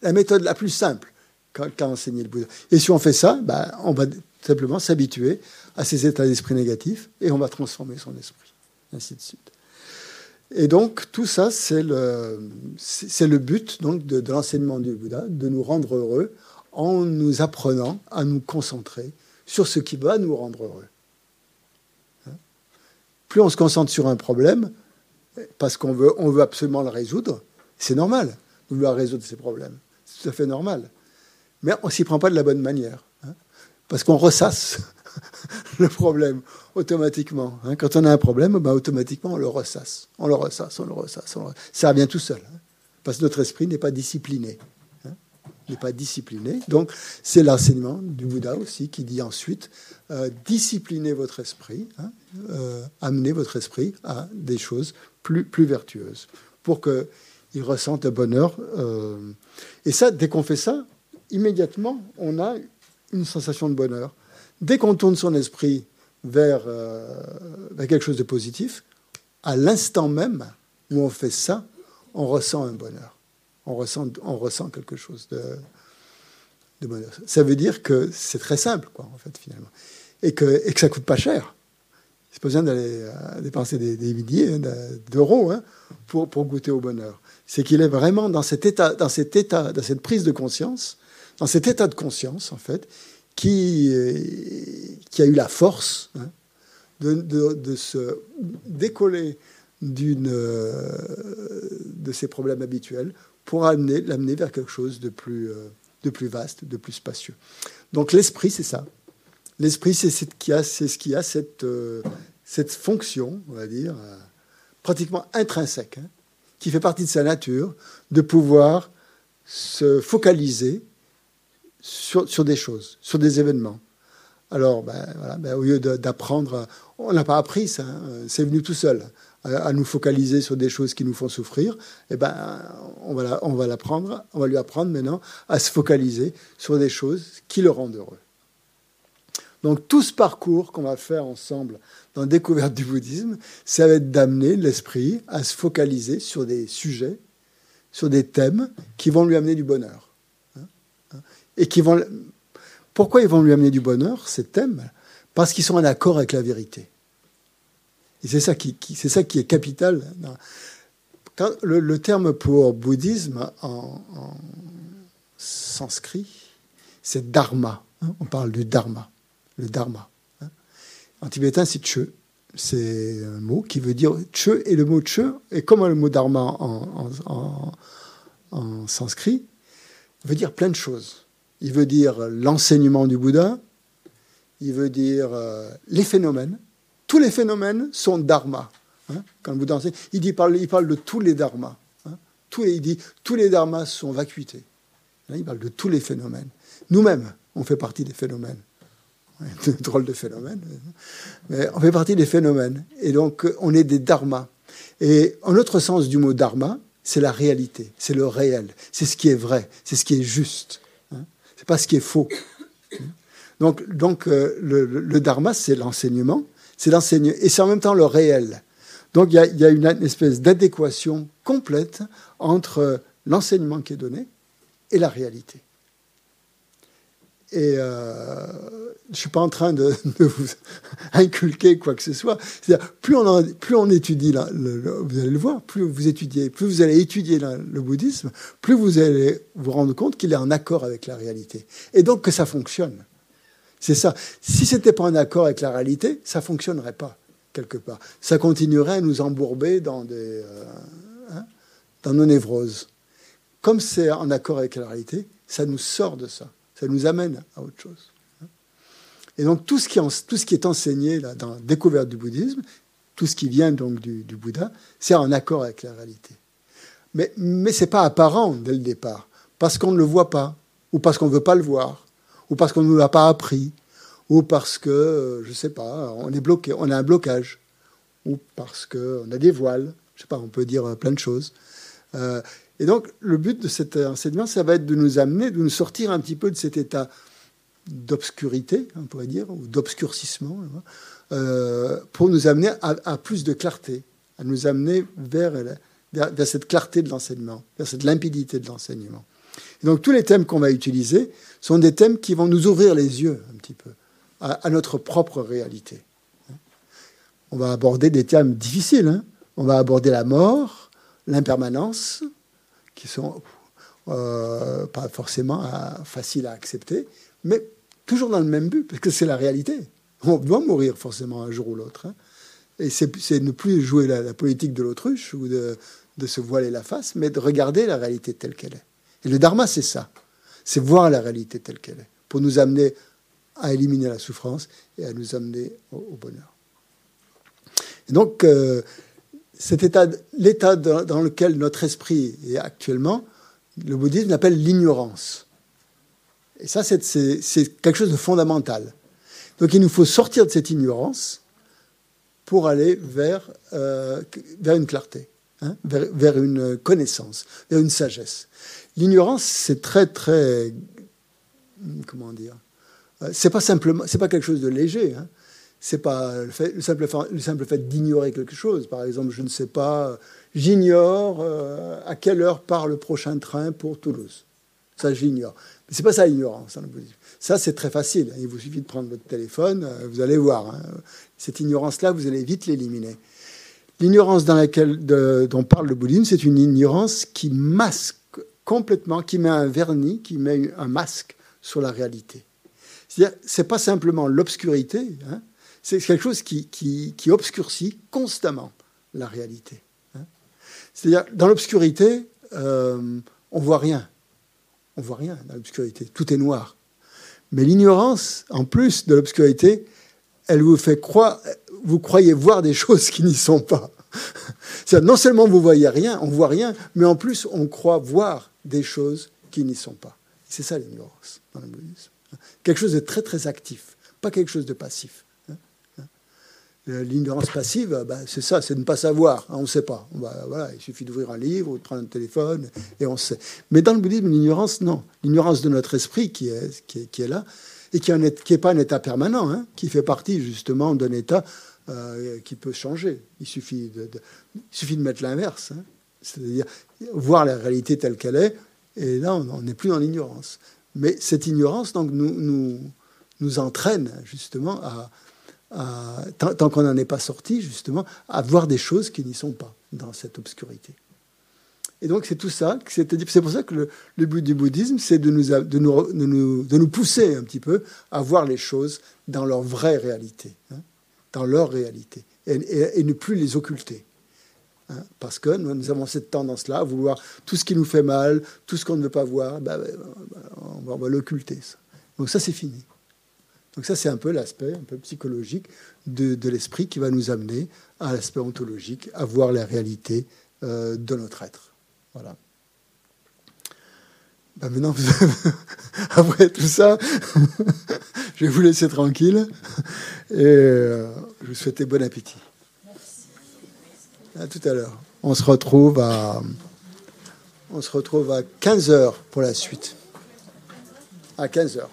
Speaker 1: la méthode la plus simple qu'a enseigné le Bouddha. Et si on fait ça, bah, on va simplement s'habituer à ces états d'esprit négatifs et on va transformer son esprit, Et donc tout ça, c'est le, le but donc, de, l'enseignement du Bouddha, de nous rendre heureux en nous apprenant à nous concentrer sur ce qui va nous rendre heureux. Hein? Plus on se concentre sur un problème, parce qu'on veut, on veut absolument le résoudre. C'est normal de vouloir résoudre ces problèmes. C'est tout à fait normal. Mais on ne s'y prend pas de la bonne manière. Hein, parce qu'on ressasse (laughs) le problème automatiquement. Hein. Quand on a un problème, ben, automatiquement, on le ressasse. On le ressasse, on le ressasse. Ça revient tout seul. Hein. parce que notre esprit n'est pas discipliné. n'est pas discipliné. Donc, c'est l'enseignement du Bouddha aussi qui dit ensuite euh, disciplinez votre esprit, euh, amenez votre esprit à des choses plus, plus vertueuse, pour qu'il ressente le bonheur. Euh. Et ça, dès qu'on fait ça, immédiatement, on a une sensation de bonheur. Dès qu'on tourne son esprit vers, euh, vers quelque chose de positif, à l'instant même où on fait ça, on ressent un bonheur. On ressent, on ressent quelque chose de, de bonheur. Ça veut dire que c'est très simple, quoi, en fait, finalement. Et que, et que ça coûte pas cher c'est pas besoin d'aller euh, dépenser des, milliers d'euros hein, pour, pour, goûter au bonheur. C'est qu'il est vraiment dans cet état, dans cet état, dans cette prise de conscience, dans cet état de conscience en fait, qui, euh, qui a eu la force hein, de, se décoller d'une euh, de ses problèmes habituels pour amener l'amener vers quelque chose de plus de plus vaste, de plus spacieux. Donc l'esprit, c'est ça. L'esprit, c'est ce qui a, c'est ce qui a cette, euh, cette fonction, on va dire, euh, pratiquement intrinsèque, hein, qui fait partie de sa nature, de pouvoir se focaliser sur, des choses, sur des événements. Alors, ben, ben, au lieu d'apprendre, on n'a pas appris ça, hein, c'est venu tout seul, à, nous focaliser sur des choses qui nous font souffrir. Eh ben, on va lui apprendre maintenant à se focaliser sur des choses qui le rendent heureux. Donc tout ce parcours qu'on va faire ensemble dans la découverte du bouddhisme, ça va être d'amener l'esprit à se focaliser sur des sujets, sur des thèmes qui vont lui amener du bonheur. Et qui vont... Pourquoi ils vont lui amener du bonheur, ces thèmes? Parce qu'ils sont en accord avec la vérité. Et c'est ça qui, c'est ça qui est capital. Le, terme pour bouddhisme en, en sanskrit, c'est dharma. Hein, on parle du dharma le dharma. Hein. En tibétain, c'est che. C'est un mot qui veut dire che, et le mot che, et comme le mot dharma en, en, sanskrit, veut dire plein de choses. Il veut dire l'enseignement du Bouddha, il veut dire euh, les phénomènes. Tous les phénomènes sont dharma. Hein. Quand le Bouddha il, parle, il parle de tous les dharmas. Hein. Tous les, il dit tous les dharmas sont vacuités. il parle de tous les phénomènes. Nous-mêmes, on fait partie des phénomènes. (laughs) drôle de phénomène. Mais on fait partie des phénomènes. Et donc, on est des dharmas. Et en autre sens du mot dharma, c'est la réalité, c'est le réel, c'est ce qui est vrai, c'est ce qui est juste. C'est pas ce qui est faux. Donc, donc euh, le, dharma, c'est l'enseignement, c'est l'enseignement, et c'est en même temps le réel. Donc il y a, une, espèce d'adéquation complète entre l'enseignement qui est donné et la réalité. Et euh, je ne suis pas en train (laughs) de, vous inculquer quoi que ce soit. Plus on, étudie, vous allez le voir, plus vous étudiez, plus vous allez étudier le bouddhisme, plus vous allez vous rendre compte qu'il est en accord avec la réalité. Et donc que ça fonctionne. C'est ça. Si c'était pas en accord avec la réalité, ça fonctionnerait pas quelque part. Ça continuerait à nous embourber dans des, euh, hein, dans nos névroses. Comme c'est en accord avec la réalité, ça nous sort de ça. Ça nous amène à autre chose. Et donc tout ce qui, est enseigné dans la découverte du bouddhisme, tout ce qui vient donc du, Bouddha, c'est en accord avec la réalité. Mais, ce n'est pas apparent dès le départ, parce qu'on ne le voit pas, ou parce qu'on ne veut pas le voir, ou parce qu'on ne l'a pas appris, ou parce que, euh, je ne sais pas, on est bloqué, on a un blocage, ou parce qu'on a des voiles, je ne sais pas, on peut dire plein de choses. Euh, et donc, le but de cet enseignement, ça va être de nous amener, de nous sortir un petit peu de cet état d'obscurité, on pourrait dire, ou d'obscurcissement, euh, pour nous amener à, plus de clarté, à nous amener vers, vers, cette clarté de l'enseignement, vers cette limpidité de l'enseignement. Et donc, tous les thèmes qu'on va utiliser sont des thèmes qui vont nous ouvrir les yeux un petit peu à, notre propre réalité. On va aborder des thèmes difficiles. Hein. On va aborder la mort, l'impermanence, qui sont euh, pas forcément euh, faciles à accepter, mais toujours dans le même but, parce que c'est la réalité. On doit mourir forcément un jour ou l'autre. Hein. Et c'est ne plus jouer la, politique de l'autruche ou de, se voiler la face, mais de regarder la réalité telle qu'elle est. Et le dharma, c'est ça. C'est voir la réalité telle qu'elle est, pour nous amener à éliminer la souffrance et à nous amener au, bonheur. Donc, euh, cet état, l'état dans lequel notre esprit est actuellement, le bouddhisme l'appelle l'ignorance. Et ça, c'est, quelque chose de fondamental. Donc, il nous faut sortir de cette ignorance pour aller vers, euh, une clarté, hein, vers, vers, une connaissance, vers une sagesse. L'ignorance, c'est très, très, comment dire, euh, c'est pas simplement, c'est pas quelque chose de léger. Hein. C'est pas le, simple, le simple fait d'ignorer quelque chose. Par exemple, je ne sais pas, j'ignore euh, à quelle heure part le prochain train pour Toulouse. Ça, j'ignore. Mais c'est pas ça l'ignorance. Hein, ça, c'est très facile. Il vous suffit de prendre votre téléphone, euh, vous allez voir. Hein. Cette ignorance-là, vous allez vite l'éliminer. L'ignorance dans laquelle dont parle le bouddhisme, c'est une ignorance qui masque complètement, qui met un vernis, qui met un masque sur la réalité. C'est-à-dire, c'est pas simplement l'obscurité, hein, c'est quelque chose qui, obscurcit constamment la réalité. Hein. C'est-à-dire, dans l'obscurité, euh, on voit rien. On voit rien dans l'obscurité. Tout est noir. Mais l'ignorance, en plus de l'obscurité, elle vous fait croire, vous croyez voir des choses qui n'y sont pas. C'est non seulement vous voyez rien, on voit rien, mais en plus on croit voir des choses qui n'y sont pas. C'est ça l'ignorance dans le bouddhisme. Quelque chose de très très actif, pas quelque chose de passif. Hein, hein. L'ignorance passive, bah, c'est ça, c'est ne pas savoir. Hein, on ne sait pas. il suffit d'ouvrir un livre ou de prendre un téléphone et on sait. Mais dans le bouddhisme, l'ignorance, non. L'ignorance de notre esprit qui est, qui est, là et qui n'est pas un état permanent, qui fait partie justement d'un état euh, qui peut changer. Il suffit de, suffit de mettre l'inverse, c'est-à-dire voir la réalité telle qu'elle est, et là, on n'est plus dans l'ignorance. Mais cette ignorance donc, nous, nous, nous entraîne justement à, tant, qu'on n'en est pas sorti, justement, à voir des choses qui n'y sont pas dans cette obscurité. Et donc c'est tout ça, c'est pour ça que le, but du bouddhisme, c'est de nous, de, de, nous, de nous, pousser un petit peu à voir les choses dans leur vraie réalité, hein, dans leur réalité, et, ne plus les occulter. Hein, parce que nous, avons cette tendance-là à vouloir tout ce qui nous fait mal, tout ce qu'on ne veut pas voir, ben, ben, on va, l'occulter. Donc ça, c'est fini. Donc ça, c'est un peu l'aspect un peu psychologique de, l'esprit qui va nous amener à l'aspect ontologique, à voir la réalité euh, de notre être. Voilà. Ben maintenant, (laughs) après tout ça, (laughs) je vais vous laisser tranquille et euh, je vous souhaite bon appétit. À tout à l'heure. On se retrouve à, on se retrouve à 15 heures pour la suite. À 15 heures.